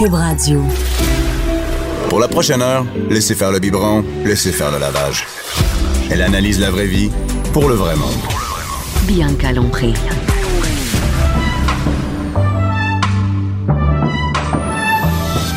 Cube Radio. Pour la prochaine heure, laissez faire le biberon, laissez faire le lavage. Elle analyse la vraie vie pour le vrai monde. Bianca Lompré.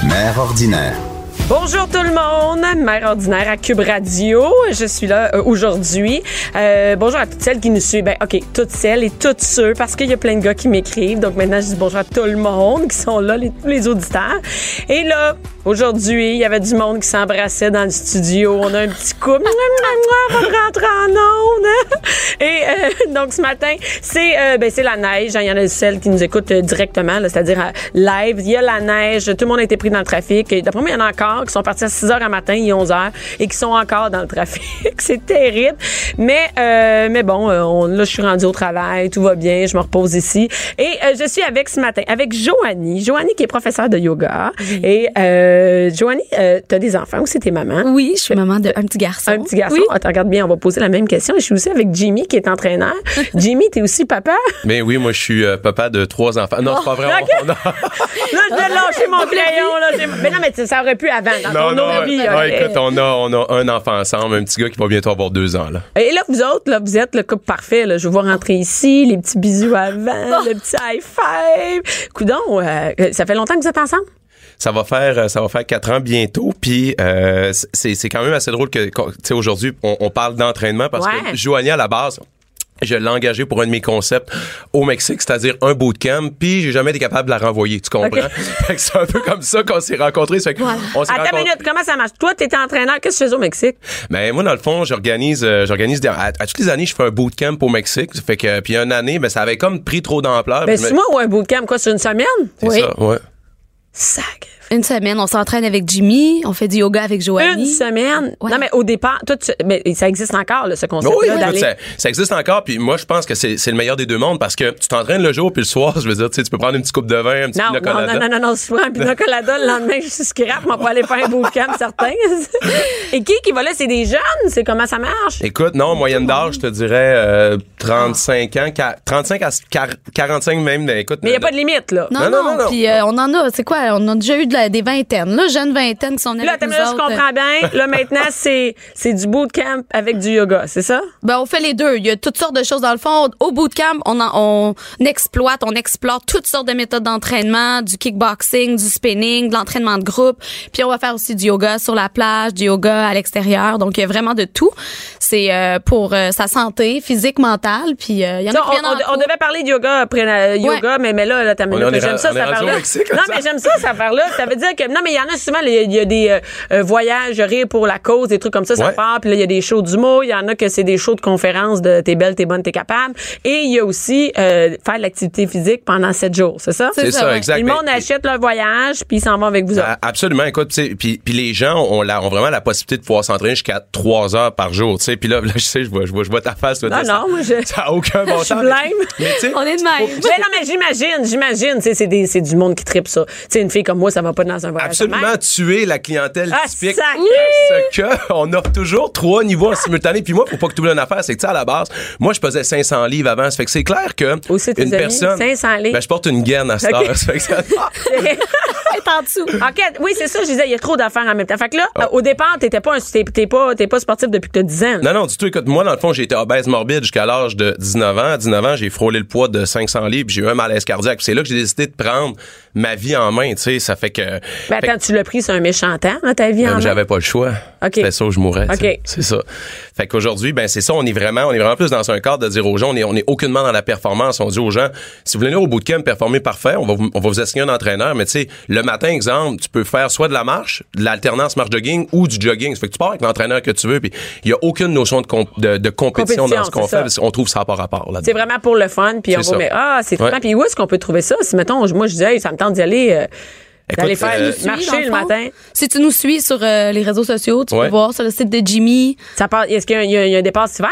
Mère ordinaire. Bonjour tout le monde, mère ordinaire à Cube Radio. Je suis là euh, aujourd'hui. Euh, bonjour à toutes celles qui nous suivent. Ben, ok, toutes celles et toutes ceux, parce qu'il y a plein de gars qui m'écrivent. Donc maintenant, je dis bonjour à tout le monde qui sont là, les, tous les auditeurs. Et là, aujourd'hui, il y avait du monde qui s'embrassait dans le studio. On a un petit couple. On va rentrer en onde. Et euh, donc ce matin, c'est euh, ben, c'est la neige. Il y en a celles qui nous écoutent euh, directement, c'est-à-dire euh, live. Il y a la neige. Tout le monde a été pris dans le trafic. D'après moi, il y en a encore qui sont partis à 6 h à matin, il est 11 h et qui sont encore dans le trafic. c'est terrible. Mais euh, mais bon, euh, on, là, je suis rendue au travail, tout va bien, je me repose ici. Et euh, je suis avec ce matin, avec Joanie. Joanie qui est professeure de yoga. Et euh, Joanie, euh, tu as des enfants ou c'est tes mamans? Oui, je suis maman d'un petit garçon. Un petit garçon? Oui. Attends, regarde bien, on va poser la même question. Je suis aussi avec Jimmy qui est entraîneur. Jimmy, t'es aussi papa? Mais oui, moi, je suis euh, papa de trois enfants. Non, c'est pas vrai. Ok. on- on a- Là, je vais lâcher mon crayon. Là. Mais non, mais ça aurait pu avant, dans Non, ton non, vie. ok. écoute, on a, on a un enfant ensemble, un petit gars qui va bientôt avoir deux ans, là. Et là, vous autres, là, vous êtes le couple parfait. Là. Je vous vois rentrer ici, les petits bisous avant, le petit high five. Coudon, euh, ça fait longtemps que vous êtes ensemble? Ça va faire, euh, ça va faire quatre ans bientôt, puis euh, c'est, c'est quand même assez drôle que, tu sais, aujourd'hui, on, on parle d'entraînement parce Ouais. que Joanie, à la base, je l'ai engagé pour un de mes concepts au Mexique, c'est-à-dire un bootcamp, puis j'ai jamais été capable de la renvoyer, tu comprends? Ok. Fait que c'est un peu comme ça qu'on s'est rencontrés. Fait que on Attends une rencontrés- minute, comment ça marche? Toi, t'étais entraîneur, qu'est-ce que tu faisais au Mexique? Ben moi dans le fond, j'organise euh, j'organise des- à, à toutes les années, je fais un bootcamp au Mexique, fait que puis une année, ben ça avait comme pris trop d'ampleur. Ben, c'est me- moi ou un bootcamp, quoi, sur une semaine? C'est Oui. ça, ouais. Sac. Une semaine, on s'entraîne avec Jimmy, on fait du yoga avec Une Joanie. semaine? Ouais. Non, mais au départ, toi, tu- mais ça existe encore, là, ce concept Oui, là écoute, d'aller. ça, ça existe encore, puis moi je pense que c'est c'est le meilleur des deux mondes parce que tu t'entraînes le jour puis le soir, je veux dire, tu sais, tu peux prendre une petite coupe de vin, un petit Non, pina non, non, non, non, non, prends un pina colada, le lendemain, je suis scrap, on va aller faire un bootcamp, certain. Et qui qui va là? C'est des jeunes? C'est comment ça marche? Écoute, non, moyenne d'âge, je te dirais euh, 35 ans, quar- 35 à quar- 45 même, mais écoute. Mais il n'y a pas de limite, là. Non, Non, non, non, non, non. Puis euh, on en a, c'est quoi? On a déjà eu de la- des vingtaines, là, jeunes vingtaines qui sont Là, avec nous là, je autres. comprends bien. Là, maintenant, c'est, c'est du bootcamp avec du yoga, c'est ça? Ben, on fait les deux. Il y a toutes sortes de choses dans le fond. Au bootcamp, on, en- on exploite, on explore toutes sortes de méthodes d'entraînement, du kickboxing, du spinning, de l'entraînement de groupe. Puis on va faire aussi du yoga sur la plage, du yoga à l'extérieur. Donc il y a vraiment de tout. C'est euh, pour euh, sa santé physique, mentale. Puis euh, il y en a Ça, qui on, en on- on devait parler de yoga après la- yoga, mais, mais là, là t'as j'aime ça, affaire-là. Mexique, Non, là, mais ça. j'aime ça, cette affaire-là. Ça veut dire que, non, mais il y en a souvent, il y a- il y a des euh, euh, voyages, rire pour la cause, des trucs comme ça, ça part. Puis là, il y a des shows d'humour. Il y en a que c'est des shows de conférences de t'es belle, t'es bonne, t'es capable. Et il y a aussi euh, faire de l'activité physique pendant sept jours, c'est ça? C'est ça, ouais. exact. Le Mais- monde achète leur voyage, puis ils s'en vont avec vous autres. Absolument, écoute, tu sais, puis puis les gens ont, la, ont vraiment la possibilité de pouvoir s'entraîner jusqu'à trois heures par jour, tu sais. Puis là, là, je sais, je vois, je vois, je vois ta face. Là, Non, non, moi, je- ça, a aucun bon sens. On est de même. Mais non, mais j'imagine, j'imagine, tu sais, c'est des- c'est du monde qui tripe ça. Tu sais, une fille comme moi, ça va pas dans un voyage. de absolument tuer la clientèle Ah, typique. sac! Parce que on offre toujours trois niveaux en simultané. Puis moi, faut pas que tu oublies une affaire, c'est que tu sais, à la base, moi, je pesais 500 livres avant. Ça fait que c'est clair que Aussi, une personne. 500 livres. Ben, je porte une gaine à cette heure. Ça fait que ça- en dessous. OK, oui, c'est ça, je disais, il y a trop d'affaires en même temps. Fait que là, Ah. euh, au départ, t'étais pas, un- pas, pas sportif depuis que t'as 10 ans. Non, non, du tout. Écoute, moi, dans le fond, j'ai été obèse morbide jusqu'à l'âge de 19 ans. À 19 ans, j'ai frôlé le poids de 500 livres, j'ai eu un malaise cardiaque. C'est là que j'ai décidé de prendre ma vie en main, tu sais. Ça fait que. Ben attends, tu l'as pris sur un méchant temps dans ta vie en main? j'avais pas le choix. OK. C'était ça où je mourrais. tu sais. OK. C'est ça. Fait qu'aujourd'hui, ben c'est ça, on est vraiment, on est vraiment plus dans un cadre de dire aux gens, on est, on est aucunement dans la performance. On dit aux gens, si vous voulez venir au bootcamp performer parfait, on va vous, on va vous assigner un entraîneur, mais tu sais, le matin, exemple, tu peux faire soit de la marche, de l'alternance marche-jogging ou du jogging. Ça fait que tu pars avec l'entraîneur que tu veux, puis il y a aucune notion de, comp- de, de compétition, dans ce qu'on c'est fait, parce qu'on trouve ça par rapport là. C'est vraiment pour le fun, puis on C'est va mais ah, c'est Ouais. Puis où est-ce qu'on peut trouver ça? Si, mettons, moi, je dis, hey, ça me tente d'y aller, euh, d'aller faire euh, marcher le matin. Si tu nous suis sur euh, les réseaux sociaux, tu Ouais. peux voir sur le site de Jimmy. Ça part, est-ce qu'il y y a un départ cet hiver?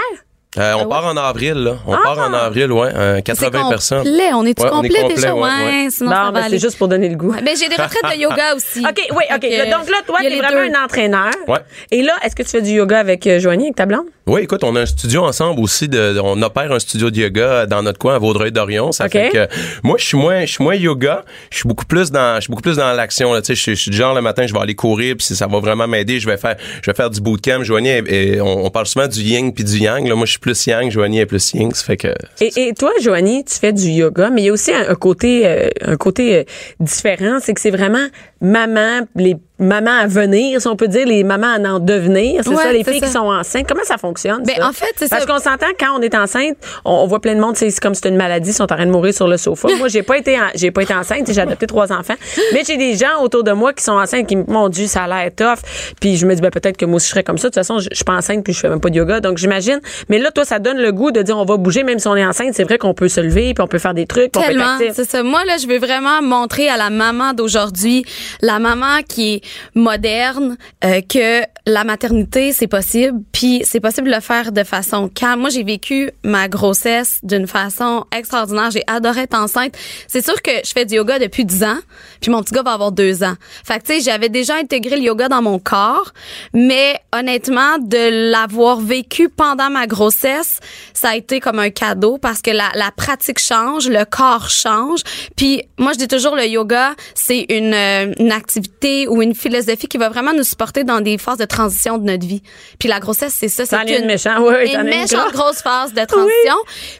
Euh, on Ah part en avril, là. On Ah! part en avril, ouais. euh, 80 personnes. complet. On est-tu Ouais, on est complet, complet, déjà? ouais, Ouais, ouais. sinon ben, va c'est juste pour donner le goût. Ben, j'ai des retraites de yoga aussi. OK, oui, OK. Donc là, toi, t'es vraiment deux. un entraîneur. Ouais. Et là, est-ce que tu fais du yoga avec euh, Joanie, avec ta blonde? Oui, écoute, on a un studio ensemble aussi. De, on opère un studio de yoga dans notre coin à Vaudreuil-Dorion. Ça fait que moi, je suis moins, je suis moins yoga. Je suis beaucoup plus dans, je suis beaucoup plus dans l'action. là. Tu sais, je suis- du genre le matin, je vais aller courir, puis si ça va vraiment m'aider, je vais faire, je vais faire du bootcamp. Joanie, et, et on, on parle souvent du yin puis du yang. Là, moi, je suis plus yang. Joanie est plus yin. Ça fait que. Et, toi, Joanie, tu fais du yoga, mais il y a aussi un, côté, euh, un côté euh, différent, c'est que c'est vraiment maman, les mamans à venir, si on peut dire, les mamans à en devenir, c'est Ouais, ça, les c'est filles qui sont enceintes. Comment ça fonctionne? Ben, ça? en fait, c'est Parce qu'on s'entend quand on est enceinte, on, on voit plein de monde, c'est c'est comme si c'était une maladie, ils sont en train de mourir sur le sofa. Moi, j'ai pas été, en- j'ai pas été enceinte, j'ai adopté trois enfants, mais j'ai des gens autour de moi qui sont enceintes, qui me mon Dieu, ça a l'air tough. Puis je me dis, ben peut-être que moi aussi je serais comme ça. De toute façon, je, je suis pas enceinte puis je fais même pas de yoga, donc j'imagine. Mais là, toi, ça donne le goût de dire, on va bouger, même si on est enceinte. C'est vrai qu'on peut se lever puis on peut faire des trucs, puis on peut être c'est ça. Moi là, je veux vraiment montrer à la maman d'aujourd'hui, la maman qui est moderne, euh, que la maternité c'est possible, puis c'est possible de le faire de façon calme. Moi, j'ai vécu ma grossesse d'une façon extraordinaire. J'ai adoré être enceinte. C'est sûr que je fais du yoga depuis 10 ans, puis mon petit gars va avoir deux ans. Fait que tu sais, j'avais déjà intégré le yoga dans mon corps, mais honnêtement, de l'avoir vécu pendant ma grossesse, ça a été comme un cadeau parce que la, la pratique change, le corps change. Puis moi, je dis toujours, le yoga, c'est une, euh, une activité ou une philosophie qui va vraiment nous supporter dans des phases de transition de notre vie. Puis la grossesse, c'est ça. C'est es une méchante, oui, oui, une méchante grosse. phase de transition.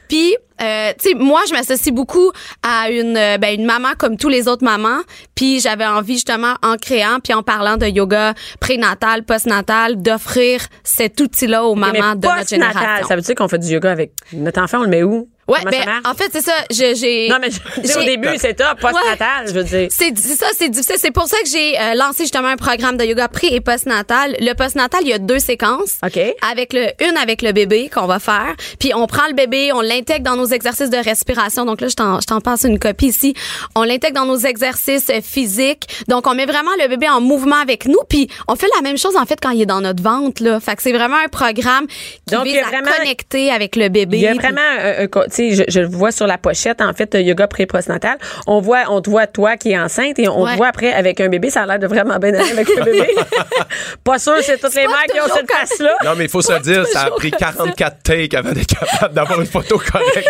Puis, euh, tu sais, moi, je m'associe beaucoup à une, euh, ben, une maman comme tous les autres mamans. Puis, j'avais envie justement, en créant, puis en parlant de yoga prénatal, postnatal, d'offrir cet outil-là aux Mais mamans de notre génération. Ça veut dire qu'on fait du yoga avec notre enfant, on le met où? Ouais, ben, en fait, c'est ça. Je- J'ai. non, mais je- au début, c'est top, postnatal, je veux dire. C'est c'est ça, c'est difficile. C'est pour ça que j'ai euh, lancé justement un programme de yoga pré et postnatal. Le postnatal, il y a deux séquences. OK. Avec le une avec le bébé qu'on va faire, puis on prend le bébé, on l'intègre dans nos exercices de respiration. Donc là, je t'en je t'en passe une copie ici. On l'intègre dans nos exercices euh, physiques. Donc on met vraiment le bébé en mouvement avec nous, puis on fait la même chose en fait quand il est dans notre ventre là. Fait que c'est vraiment un programme qui Donc, vise à vraiment- connecter avec le bébé. Il y a puis- vraiment, tu sais, je, je le vois sur la pochette, en fait, yoga pré-postnatal. On voit, on te voit toi qui est enceinte et on Ouais. te voit après avec un bébé. Ça a l'air de vraiment bien aller avec le bébé. pas sûr, c'est toutes les mères qui ont cette face-là. Non, mais il faut se dire, ça a pris 44 takes avant d'être capable d'avoir une photo correcte.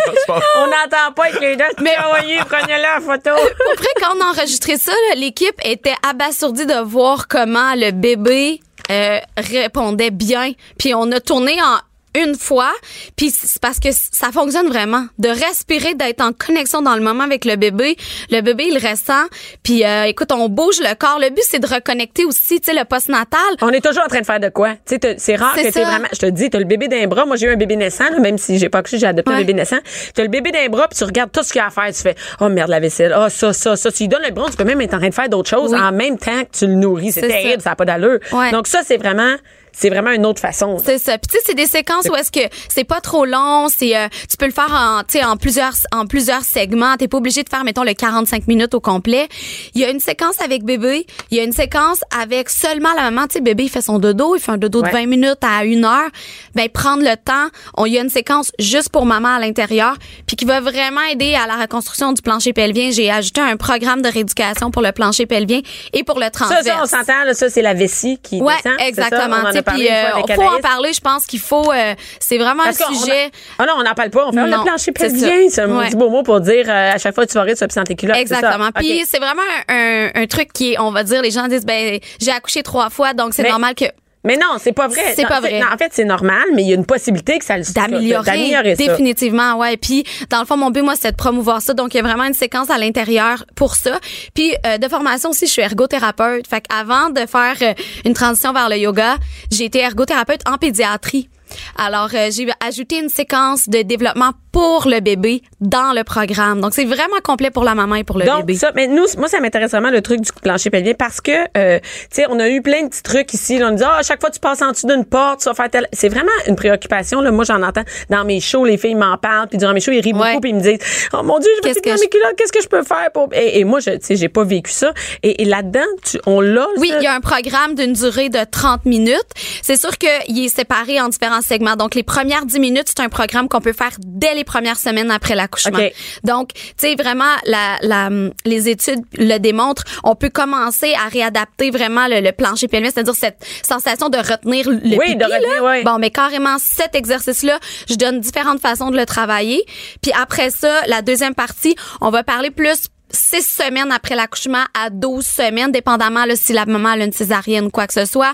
On n'entend pas avec les deux. Mais envoyez, prenez-la en photo. Après, quand on a enregistré ça, l'équipe était abasourdie de voir comment le bébé euh, répondait bien. Puis on a tourné en une fois, puis c'est parce que ça fonctionne vraiment. De respirer, d'être en connexion dans le moment avec le bébé. Le bébé, il ressent. Puis euh, écoute, on bouge le corps. Le but, c'est de reconnecter aussi, tu sais, le postnatal. On est toujours en train de faire de quoi? Tu sais, c'est rare que ça. vraiment. Je te dis, t'as le bébé d'un bras. Moi, j'ai eu un bébé naissant, là, même si j'ai pas accouché, j'ai adopté un bébé naissant. T'as le bébé d'un bras, puis tu regardes tout ce qu'il y a à faire. Tu fais, oh merde, la vaisselle. Oh, ça, ça, ça. Tu lui donnes le bras, tu peux même être en train de faire d'autres choses Oui. en même temps que tu le nourris. C'est terrible, ça. ça n'a pas d'allure. Ouais. Donc, ça, c'est vraiment, c'est vraiment une autre façon. C'est ça. Puis tu sais, c'est des séquences où est-ce que c'est pas trop long, c'est euh, tu peux le faire en tu sais en plusieurs en plusieurs segments, t'es pas obligé de faire mettons le 45 minutes au complet. Il y a une séquence avec bébé, il y a une séquence avec seulement la maman, tu sais bébé il fait son dodo, il fait un dodo Ouais. de 20 minutes à une heure. Ben prendre le temps, on il y a une séquence juste pour maman à l'intérieur, puis qui va vraiment aider à la reconstruction du plancher pelvien. J'ai ajouté un programme de rééducation pour le plancher pelvien et pour le Ça, transverse. ça, on s'entend, ça, c'est la vessie qui Ouais, descend. ça? exactement. A parlé Puis une fois euh, avec faut en parler. Je pense qu'il faut. euh, c'est vraiment Parce un sujet. Ah non, on n'en parle pas. On fait le plancher c'est pelvien. C'est un petit beau mot pour dire euh, à chaque fois que tu vas rire, tu vas pisser culottes. Exactement. Puis c'est vraiment un, un, un truc qui est, on va dire, les gens disent, ben j'ai accouché trois fois, donc c'est normal que. Mais non, c'est pas vrai. C'est pas vrai. non, en fait, c'est normal, mais il y a une possibilité que ça le d'améliorer définitivement ouais. Puis dans le fond mon but moi c'est de promouvoir ça. Donc il y a vraiment une séquence à l'intérieur pour ça. Puis euh, de formation aussi je suis ergothérapeute. Fait avant de faire euh, une transition vers le yoga j'ai été ergothérapeute en pédiatrie. Alors euh, j'ai ajouté une séquence de développement pour le bébé dans le programme donc c'est vraiment complet pour la maman et pour le Donc bébé ça, mais nous, moi ça m'intéresse vraiment le truc du plancher pelvien parce que, euh, tu sais, on a eu plein de petits trucs ici. Là, on nous dit, ah, à chaque fois que tu passes en dessous d'une porte, tu vas faire tel. C'est vraiment une préoccupation. Là, moi j'en entends dans mes shows, les filles m'en parlent, puis durant mes shows ils rient Ouais. beaucoup, puis ils me disent, oh mon dieu, je vais dans mes culottes, qu'est-ce que je peux faire pour? Et, et moi, je, tu sais, j'ai pas vécu ça. Et, et là-dedans, on l'a. Oui, il y a un programme d'une durée de 30 minutes. C'est sûr qu'il est séparé en différents segments. Donc, les premières 10 minutes, c'est un programme qu'on peut faire dès les premières semaines après l'accouchement. Donc, tu sais, vraiment, la, la, les études le démontrent. On peut commencer à réadapter vraiment le, le plancher pelvien, c'est-à-dire cette sensation de retenir le Oui, pipi, de retenir, là. oui. Bon, mais carrément, cet exercice-là, je donne différentes façons de le travailler. Puis après ça, la deuxième partie, on va parler plus six semaines après l'accouchement à 12 semaines, dépendamment là, si la maman a une césarienne ou quoi que ce soit,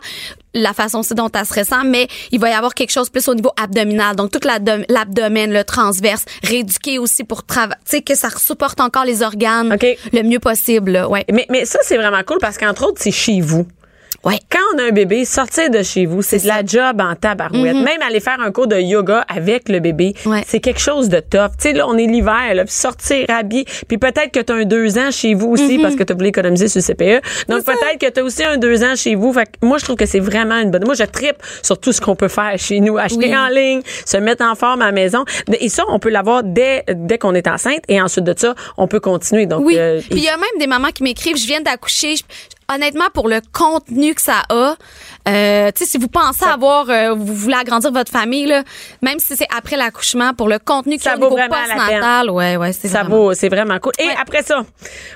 la façon dont elle se ressent, mais il va y avoir quelque chose plus au niveau abdominal. Donc, tout l'abdom- l'abdomen, le transverse, rééduqué aussi pour travailler, tu sais, que ça supporte encore les organes le mieux possible. là. Ouais. Mais, mais ça, c'est vraiment cool parce qu'entre autres, c'est chez vous. Ouais. Quand on a un bébé, sortir de chez vous, c'est de la job en tabarouette. Même aller faire un cours de yoga avec le bébé, Mm-hmm. Ouais. c'est quelque chose de tough. Tu sais, là, on est l'hiver, là, puis sortir habillé. Puis peut-être que tu as un deux ans chez vous Mm-hmm. aussi parce que tu voulu économiser sur le CPE. Donc peut-être que tu as aussi un deux ans chez vous. Fait que moi, je trouve que c'est vraiment une bonne... Moi, je tripe sur tout ce qu'on peut faire chez nous. Acheter Oui. en ligne, se mettre en forme à la maison. Et ça, on peut l'avoir dès, dès qu'on est enceinte. Et ensuite de ça, on peut continuer. Donc, Oui. euh, Puis il y a même des mamans qui m'écrivent, je viens d'accoucher. Je- Honnêtement, pour le contenu que ça a, euh, tu sais, si vous pensez avoir, euh, vous voulez agrandir votre famille, là, même si c'est après l'accouchement, pour le contenu au niveau vraiment la postnatal, ouais, ouais, c'est Ça vraiment- vaut, c'est vraiment cool. Et Ouais. après ça,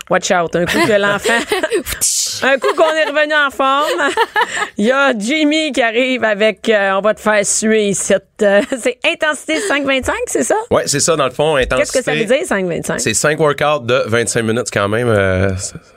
watch out, un coup que l'enfant, un coup qu'on est revenu en forme, il y a Jimmy qui arrive avec, euh, on va te faire suer cette, euh, c'est intensité 5-25, c'est ça? Ouais, c'est ça, dans le fond, intensité. Qu'est-ce que ça veut dire 5-25? C'est 5 workouts de 25 minutes quand même. euh,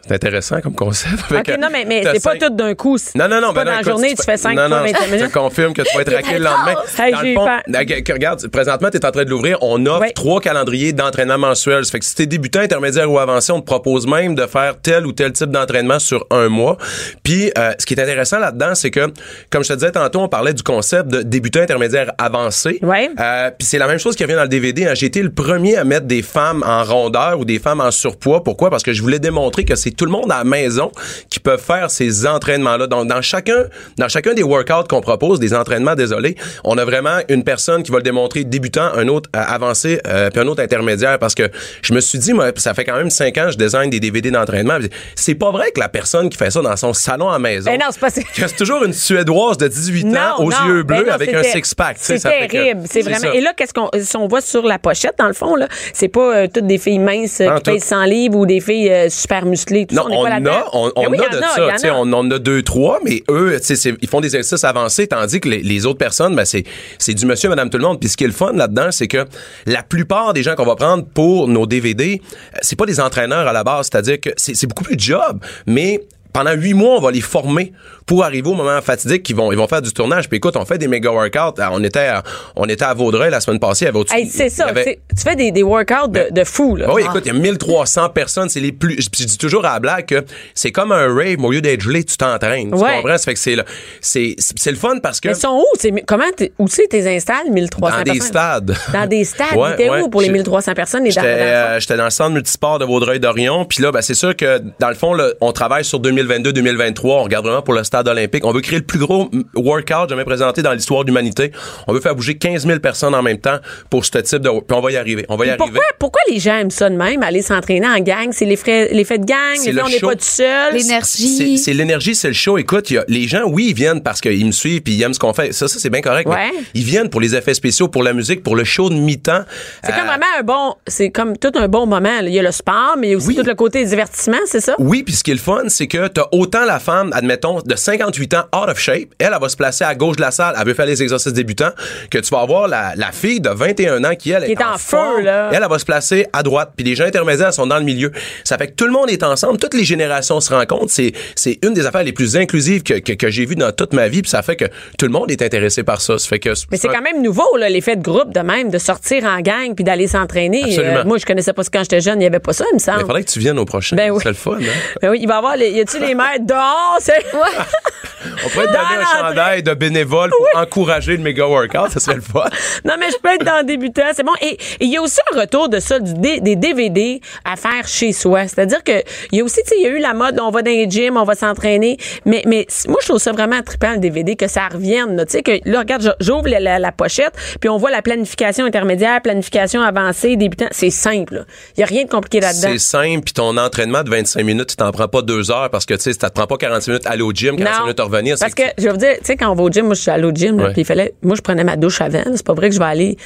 c'est intéressant comme concept. Ok, non, mais, mais c'est pas tout d'un coup. Non, non, non. pas ben non, dans la écoute, journée, tu fais 5 non, fois non, 25 Je minutes. te confirme que tu vas être raqué le lendemain. Hey, Dans j'ai le eu fond, peur. euh, regarde, présentement, tu es en train de l'ouvrir. On offre trois calendriers d'entraînement mensuel. Ça fait que si t'es débutant, intermédiaire ou avancé, on te propose même de faire tel ou tel type d'entraînement sur un mois. Puis, euh, ce qui est intéressant là-dedans, c'est que, comme je te disais tantôt, on parlait du concept de débutant, intermédiaire, avancé. Ouais. Euh, puis c'est la même chose qui revient dans le DVD. hein. J'ai été le premier à mettre des femmes en rondeur ou des femmes en surpoids. Pourquoi? Parce que je voulais démontrer que c'est tout le monde à la maison qui peut faire ces entraînements-là. Donc, dans chacun, dans chacun des workouts qu'on propose, des entraînements, désolé, on a vraiment une personne qui va le démontrer débutant, un autre euh, avancé, euh, puis un autre intermédiaire. Parce que je me suis dit, moi, ça fait quand même cinq ans que je design des DVD d'entraînement. C'est pas vrai que la personne qui fait ça dans son salon à maison, Ben non, c'est pas c'est toujours une Suédoise de 18 ans aux non, yeux ben bleus non, avec un six-pack. C'est terrible, c'est vraiment. ça. Et là, qu'est-ce qu'on, si on voit sur la pochette, dans le fond, là, c'est pas euh, toutes des filles minces euh, qui tout. pèsent 100 livres ou des filles super musclées. Tout Non, ça, on, on, pas a, on, on oui, a y en de ça. On en a deux, trois, mais eux, tu sais, ils font des exercices avancés, tandis que les, autres personnes, ben, c'est, c'est du monsieur, madame, tout le monde. Puis ce qui est le fun là-dedans, c'est que la plupart des gens qu'on va prendre pour nos DVD, euh, c'est pas des entraîneurs à la base. C'est-à-dire que c'est, c'est beaucoup plus de job, mais pendant huit mois, on va les former pour arriver au moment fatidique qu'ils vont, ils vont faire du tournage. Puis écoute, on fait des méga workouts. Ah, On était à, on était à Vaudreuil la semaine passée. Au-dessus- Hey, c'est ça. avait- Tu fais des, des workouts de, de fou, là. oui, Ah. écoute, il y a 1300 personnes, c'est les plus. Je dis toujours à la blague que c'est comme un rave, mais au lieu d'être gelé, tu t'entraînes. Tu Ouais. comprends? Ça fait que c'est c'est, c'est le fun parce que. Mais ils sont où? Comment où c'est tes installes, 1300 Dans des personnes? stades. Dans des stades. Ouais, T'es ouais. où pour les J'ai- 1300 personnes? J'étais, euh, j'étais dans le centre multisport de Vaudreuil-Dorion. Puis là, ben, c'est sûr que dans le fond, là, on travaille sur 2022-2023. On regarde vraiment pour le stade olympique. On veut créer le plus gros workout jamais présenté dans l'histoire de l'humanité. On veut faire bouger 15 000 personnes en même temps pour ce type de. Puis on va y arriver. On va y arriver. Pourquoi, pourquoi les gens aiment ça de même, aller s'entraîner en gang? C'est les l'effet de gang? Le on n'est pas tout seul? L'énergie. C'est l'énergie, c'est le show. Écoute, il y a, les gens, oui, ils viennent parce qu'ils me suivent puis ils aiment ce qu'on fait. Ça, ça c'est bien correct. Ouais. mais Ils viennent pour les effets spéciaux, pour la musique, pour le show de mi-temps. C'est Euh, comme vraiment un bon, c'est comme tout un bon moment. là. Il y a le sport, mais il y a aussi Oui. tout le côté divertissement, c'est ça? Oui, puis ce qui est le fun, c'est que t'as autant la femme, admettons, de 58 ans, out of shape, elle, elle va se placer à gauche de la salle, elle veut faire les exercices débutants, que tu vas avoir la, la fille de 21 ans qui, elle, Qui est en feu, forme. là. Elle, elle va se placer à droite, puis les gens intermédiaires sont dans le milieu. Ça fait que tout le monde est ensemble, toutes les générations se rencontrent. C'est, c'est une des affaires les plus inclusives que, que, que j'ai vues dans toute ma vie, puis ça fait que tout le monde est intéressé par ça. Ça fait que Mais c'est quand même nouveau, là, l'effet de groupe de même, de sortir en gang puis d'aller s'entraîner. Euh, moi, je connaissais pas ça quand j'étais jeune. Il y avait pas ça, il me semble. Il faudrait que tu viennes au prochain. Ben oui. C'est le fun, hein? Ben oui, il va y avoir les, y a-tu les mères dehors? C'est... On pourrait te Dans donner un chandail de bénévole pour encourager le méga workout, ça serait le fun. Non, mais je peux être dans le débutant, c'est bon. Et il y a aussi un retour de ça, du des DVD à faire chez soi. C'est-à-dire que il y a aussi, tu sais, il y a eu la mode, on va dans les gyms, on va s'entraîner. Mais, mais moi, je trouve ça vraiment trippant, le DVD, que ça revienne. Tu sais, que là, regarde, j'ouvre la, la- la pochette, puis on voit la planification intermédiaire, planification avancée, débutant. C'est simple. là. Il y a rien de compliqué là-dedans. C'est simple, puis ton entraînement de 25 minutes, tu t'en prends pas deux heures parce que tu sais, ça te prend pas 46 minutes à aller au gym, 45 minutes revenir. Parce c'est que, je vais vous dire, tu sais, quand on va au gym, moi, je suis allée au gym, puis il fallait, moi, je prenais ma douche avant. là. C'est pas vrai que je vais aller,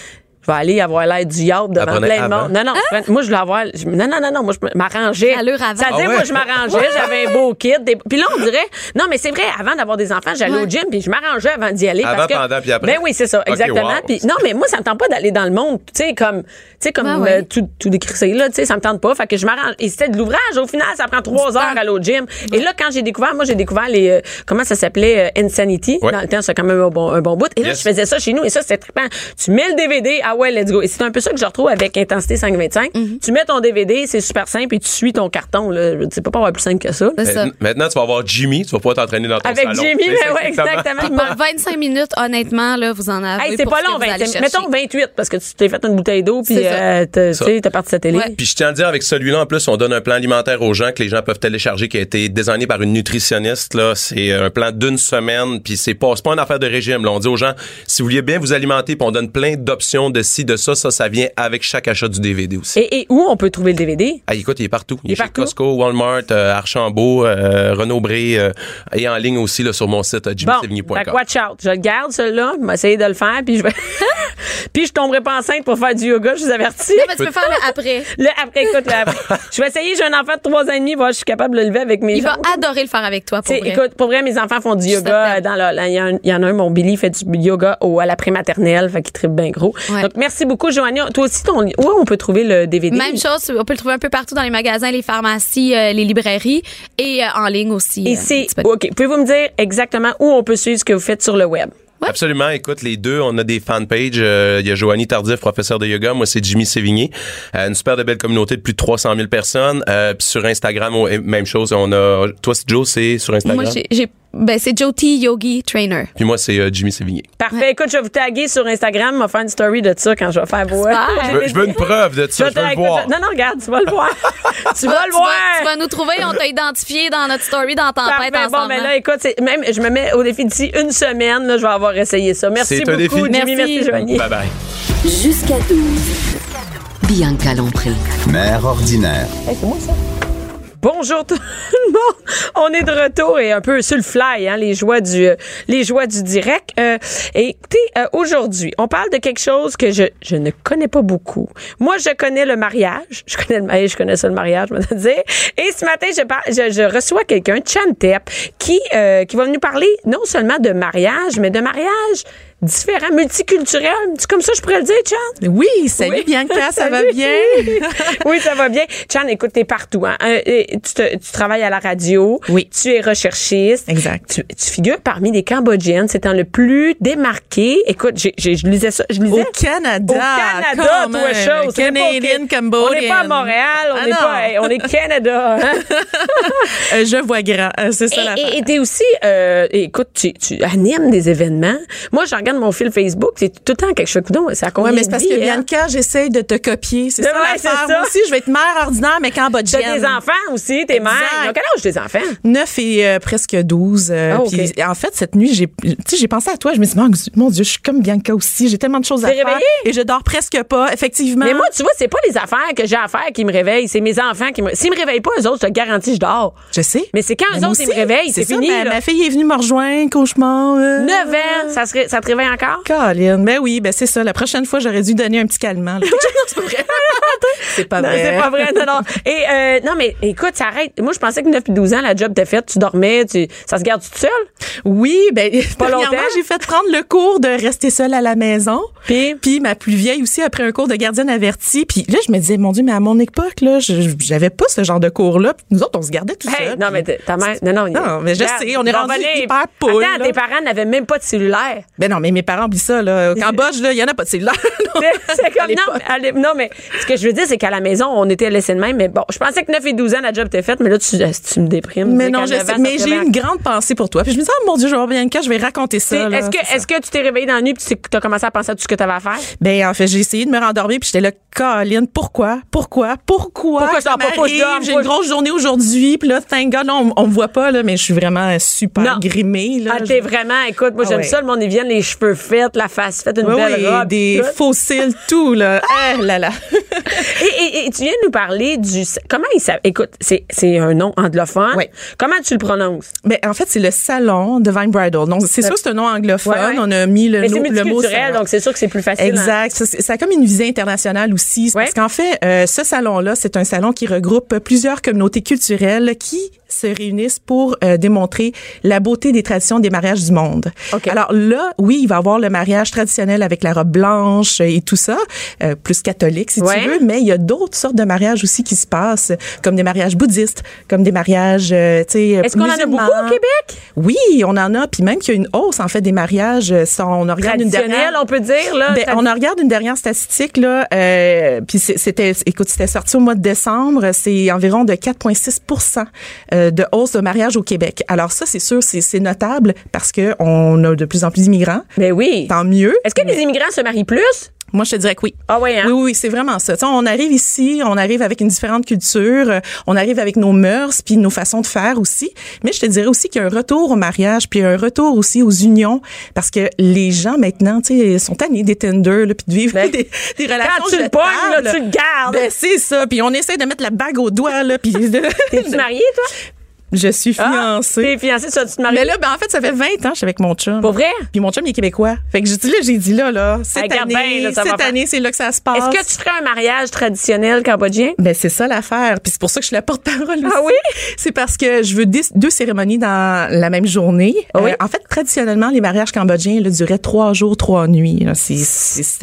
vais aller avoir l'air du yacht devant plein de avant? monde. Non, non, moi, je voulais avoir, je- non, non, non, non, moi, je m'arrangeais. Ça veut dire, Ah ouais? moi, je m'arrangeais, j'avais un beau kit. des- Puis là, on dirait, non, mais c'est vrai, avant d'avoir des enfants, j'allais Ouais. au gym, puis je m'arrangeais avant d'y aller. Avant, parce que, pendant, puis après? Ben oui, c'est ça, exactement. wow. Puis non, mais moi, ça me tente pas d'aller dans le monde, tu sais, comme, tu sais, comme ouais. euh, tout, tout décrissé, là, tu sais, ça me tente pas. Fait que je m'arrange. Et c'était de l'ouvrage. Au final, ça prend trois heures à aller au gym. Et là, quand j'ai découvert, moi, j'ai découvert les, euh, comment ça s'appelait, euh, Insanity. Ouais. Dans le temps, c'est quand même un bon, un bon bout. Et là, Yes. je faisais ça chez nous. Et ça, c'était trippant. Tu mets le DVD, ah ouais, let's go. Et c'est un peu ça que je retrouve avec Intensité 525. Mhm. Tu mets ton DVD, c'est super simple, et tu suis ton carton, là. Tu peux pas avoir plus simple que ça. Maintenant- tu vas avoir Jimmy, tu vas pouvoir t'entraîner dans ton Avec salon. Jimmy, mais ça, ouais, exactement. Puis pour 25 minutes, honnêtement, là, vous en avez. Hey, c'est pas long, vous allez 20, chercher. mettons 28, parce que tu t'es fait une bouteille d'eau, puis euh, t'as- tu Ça. sais, t'as parti sa télé. Ouais. Puis je tiens à dire, avec celui-là, en plus, on donne un plan alimentaire aux gens que les gens peuvent télécharger, qui a été designé par une nutritionniste. Là, c'est un plan d'une semaine, puis c'est pas, c'est pas une affaire de régime. Là, on dit aux gens, si vous vouliez bien vous alimenter, puis on donne plein d'options de ci, de ça, ça, ça vient avec chaque achat du DVD aussi. Et, et où on peut trouver le DVD? Ah, écoute, il est partout. Il, Il est chez partout? Costco, Walmart, euh, Archambault, euh, Renaud-Bré, euh, et en ligne aussi là, sur mon site euh, Bon, jimmysevigny.com. fait que watch out. Je le garde, celui-là. Je vais essayer de le faire, puis je vais... puis je tomberai pas enceinte pour faire du yoga, je vous avertis. Non, mais tu peux faire le après. Le après, écoute, le après. Je vais essayer, j'ai un enfant de 3 ans et demi, voir si je suis capable de le lever avec mes Il va adorer le faire avec toi, pour T'sais, vrai. écoute, pour vrai, mes enfants font du yoga. Dans Il y, il en a un, mon Billy, fait du yoga au, à la prématernelle, fait qu'il tripe bien gros. Ouais. Donc, merci beaucoup, Joanie. Toi aussi, ton, où on peut trouver le DVD? Même chose, on peut le trouver un peu partout dans les magasins, les pharmacies, euh, les librairies et euh, en ligne aussi. Et euh, c'est, disponible. OK. Pouvez-vous me dire exactement où on peut suivre ce que vous faites sur le web? Absolument. Écoute, les deux, on a des fanpages. Euh, Il y a Joanie Tardif, professeur de yoga. Moi, c'est Jimmy Sévigné. Euh, une super de belle communauté de plus de 300 000 personnes. Euh, Puis sur Instagram, on- même chose. On a, toi, c'est Joe, c'est sur Instagram? Moi, j'ai, j'ai- ben, c'est Jyoti Yogi Trainer. Puis moi, c'est euh, Jimmy Sévigné. Parfait. Écoute, je vais vous taguer sur Instagram. Je vais faire une story de ça quand je vais faire vos. Super. Je veux, je veux une preuve de ça. Je veux le voir. Non, non, regarde, tu vas le voir. tu vas le tu, voir. vas, tu vas nous trouver, on t'a identifié dans notre story dans Tempête Parfait. Bon, ensemble. mais là, écoute, c'est- même, je me mets au défi d'ici une semaine, là, je vais avoir essayé ça. Merci C'est beaucoup, un défi. Jimmy. Merci. Merci, Joanie. Bye bye. Jusqu'à 12. Bianca Lompré. Mère ordinaire. Bonjour tout le monde. On est de retour et un peu sur le fly, hein, les joies du, euh, les joies du direct. Euh, écoutez, euh, aujourd'hui, on parle de quelque chose que je, je ne connais pas beaucoup. Moi, je connais le mariage. Je connais le mariage, je connais ça le mariage, je vais dire. Et ce matin, je, je reçois quelqu'un, Chantep, qui, euh, qui va nous parler non seulement de mariage, mais de mariage différent, multiculturel. C'est comme ça, je pourrais le dire, Chan? Oui, salut Oui. Bianca, ça va Salut. bien? oui, ça va bien. Chan, écoute, t'es partout. Hein. Euh, et tu, te- tu travailles à la radio. Oui. Tu es recherchiste. Exact. Tu, tu figures parmi les Cambodgiennes. C'est le plus démarqué. Écoute, je lisais ça. Je lisais. Au Canada. Au Canada, toi, chose. On n'est pas au- Canadian, On Cambodian. n'est pas à Montréal. On Ah n'est non. pas, on est Canada. Hein? Euh, je vois grand. Euh, c'est ça la Et- et t'es aussi, euh, écoute, tu, tu animes des événements. Moi, je regarde mon fil Facebook, c'est tout le temps quelque chose. Ça Ouais, mais c'est parce que Bianca, j'essaye de te copier. C'est ça ouais, ça. Moi aussi, je vais être mère ordinaire, mais cambodgienne. T'as des enfants aussi, t'es mère. Ont quel âge tes enfants? 9 et euh, presque 12. euh, Ah, en fait, cette nuit, j'ai tu sais, j'ai pensé à toi. Je me suis dit, mon Dieu, je suis comme Bianca aussi. J'ai tellement de choses à T'es faire. réveillée? Et je dors presque pas, effectivement. Mais moi, tu vois, c'est pas les affaires que j'ai à faire qui me réveillent, c'est mes enfants qui me. S'ils me réveillent pas, eux autres, je te garantis, je dors. je sais. Mais c'est quand eux autres, ils me réveillent, c'est fini. Ma, fille est venue me rejoindre, cauchemar. euh, 9 ans, ça, serait, ça te réveille encore? Colin, ben oui, ben c'est ça. La prochaine fois, j'aurais dû donner un petit calmant. c'est pas vrai. C'est pas vrai. Non, non. Et, euh, non, mais écoute, ça arrête. Moi, je pensais que 9 et 12 ans, la job t'es faite, tu dormais, tu, ça se garde tout seul? Oui, ben Pas longtemps? j'ai fait prendre le cours de rester seule à la maison. Puis? Puis ma plus vieille aussi a pris un cours de gardienne avertie. Puis là, je me disais, mon Dieu, mais à mon époque, là, j'avais pas ce genre de cours-là. Nous autres, on se gardait tout Hey, seul. non, mais ta mère. Non, non. Non, mais je Regarde, sais, on est rendu venez. hyper poule, Attends, là. tes parents n'avaient même pas de cellulaire. Ben non, mais mes parents oublient ça, là. Au Cambodge, là, il y en a pas de cellulaire. Non. C'est- comme, non, l'é- non, mais ce que je veux dire, c'est qu'à la maison, on était laissés de même. Mais bon, je pensais que 9 et 12 ans, la job était faite, mais là, tu, tu me déprimes. Mais non, je 9 sais. ans, Mais j'ai réveille une grande pensée pour toi. Puis je me disais, oh mon Dieu, je vais bien je vais raconter ça. Est-ce que, est-ce que tu t'es réveillé dans la nuit puis tu as commencé à penser à tout ce que tu avais à faire? Ben en fait, j'ai essayé de me rendormir puis j'étais là, Caroline, pourquoi, pourquoi, pourquoi, Pourquoi je ça pas? J'ai une grosse journée aujourd'hui puis là, thank God, là, on, on me voit pas là, mais je suis vraiment super Non. grimée là. Ah, t'es vraiment, écoute, moi, Ah j'aime ouais. ça, le monde, ils viennent, les cheveux faits, la face faite, une Oui, belle oui, robe. des tout. fossiles, tout là. Ah là là. Et, et- et tu viens de nous parler du. Comment il s'appelle? Écoute, c'est c'est un nom anglophone. Oui. Comment tu le prononces? Ben en fait, c'est le salon de Vine Bridal. Donc c'est sûr que c'est un nom anglophone. Ouais, ouais. On a mis le, c'est no- le mot salon. donc c'est sûr que c'est plus facile. hein. Exact. Ça, c'est- ça a comme une visée internationale aussi. Ouais. Parce qu'en fait, euh, ce salon-là, c'est un salon qui regroupe plusieurs communautés culturelles qui se réunissent pour euh, démontrer la beauté des traditions des mariages du monde. OK. Alors là, oui, il va y avoir le mariage traditionnel avec la robe blanche et tout ça, euh, plus catholique si Ouais. tu veux, mais il y a d'autres sortes de mariages aussi qui se passent, comme des mariages bouddhistes, comme des mariages, euh, tu sais, Est-ce qu'on en a beaucoup au Québec? Oui, on en a, puis même qu'il y a une hausse en fait des mariages. on regarde une dernière. on peut dire, là. Ben, on regarde une dernière statistique là, euh, puis c'était, écoute, c'était sorti au mois de décembre, c'est environ de 4,6 euh, de hausse de mariage au Québec. Alors ça, c'est sûr, c'est, notable parce que on a de plus en plus d'immigrants. Ben oui. Tant mieux. Est-ce que les immigrants se marient plus? Moi, je te dirais que oui. Ah oui, hein? Oui, oui, c'est vraiment ça. On arrive ici, on arrive avec une différente culture, euh, on arrive avec nos mœurs, puis nos façons de faire aussi. Mais je te dirais aussi qu'il y a un retour au mariage, puis un retour aussi aux unions, parce que les gens maintenant, tu sais, sont tannés des Tinder, là, puis de vivre Ben, des, des relations Quand tu le pognes, tu le gardes. Ben, c'est ça. Puis on essaie de mettre la bague au doigt, là, puis... T'es-tu mariée, toi? Je suis Ah, fiancée. T'es fiancée, tu te marier? mais là, ben, en fait, ça fait 20 ans que je suis avec mon chum. Pour vrai? Puis mon chum, il est québécois. Fait que j'ai dit là, j'ai dit là, là, cette Regarde année, bien, là, cette année, c'est là que ça se passe. Est-ce que tu ferais un mariage traditionnel cambodgien? Ben c'est ça l'affaire. Puis c'est pour ça que je suis la porte-parole Ah aussi. oui? C'est parce que je veux deux cérémonies dans la même journée. Ah oui? Euh, en fait, traditionnellement, les mariages cambodgiens là, duraient trois jours, trois nuits. C'est-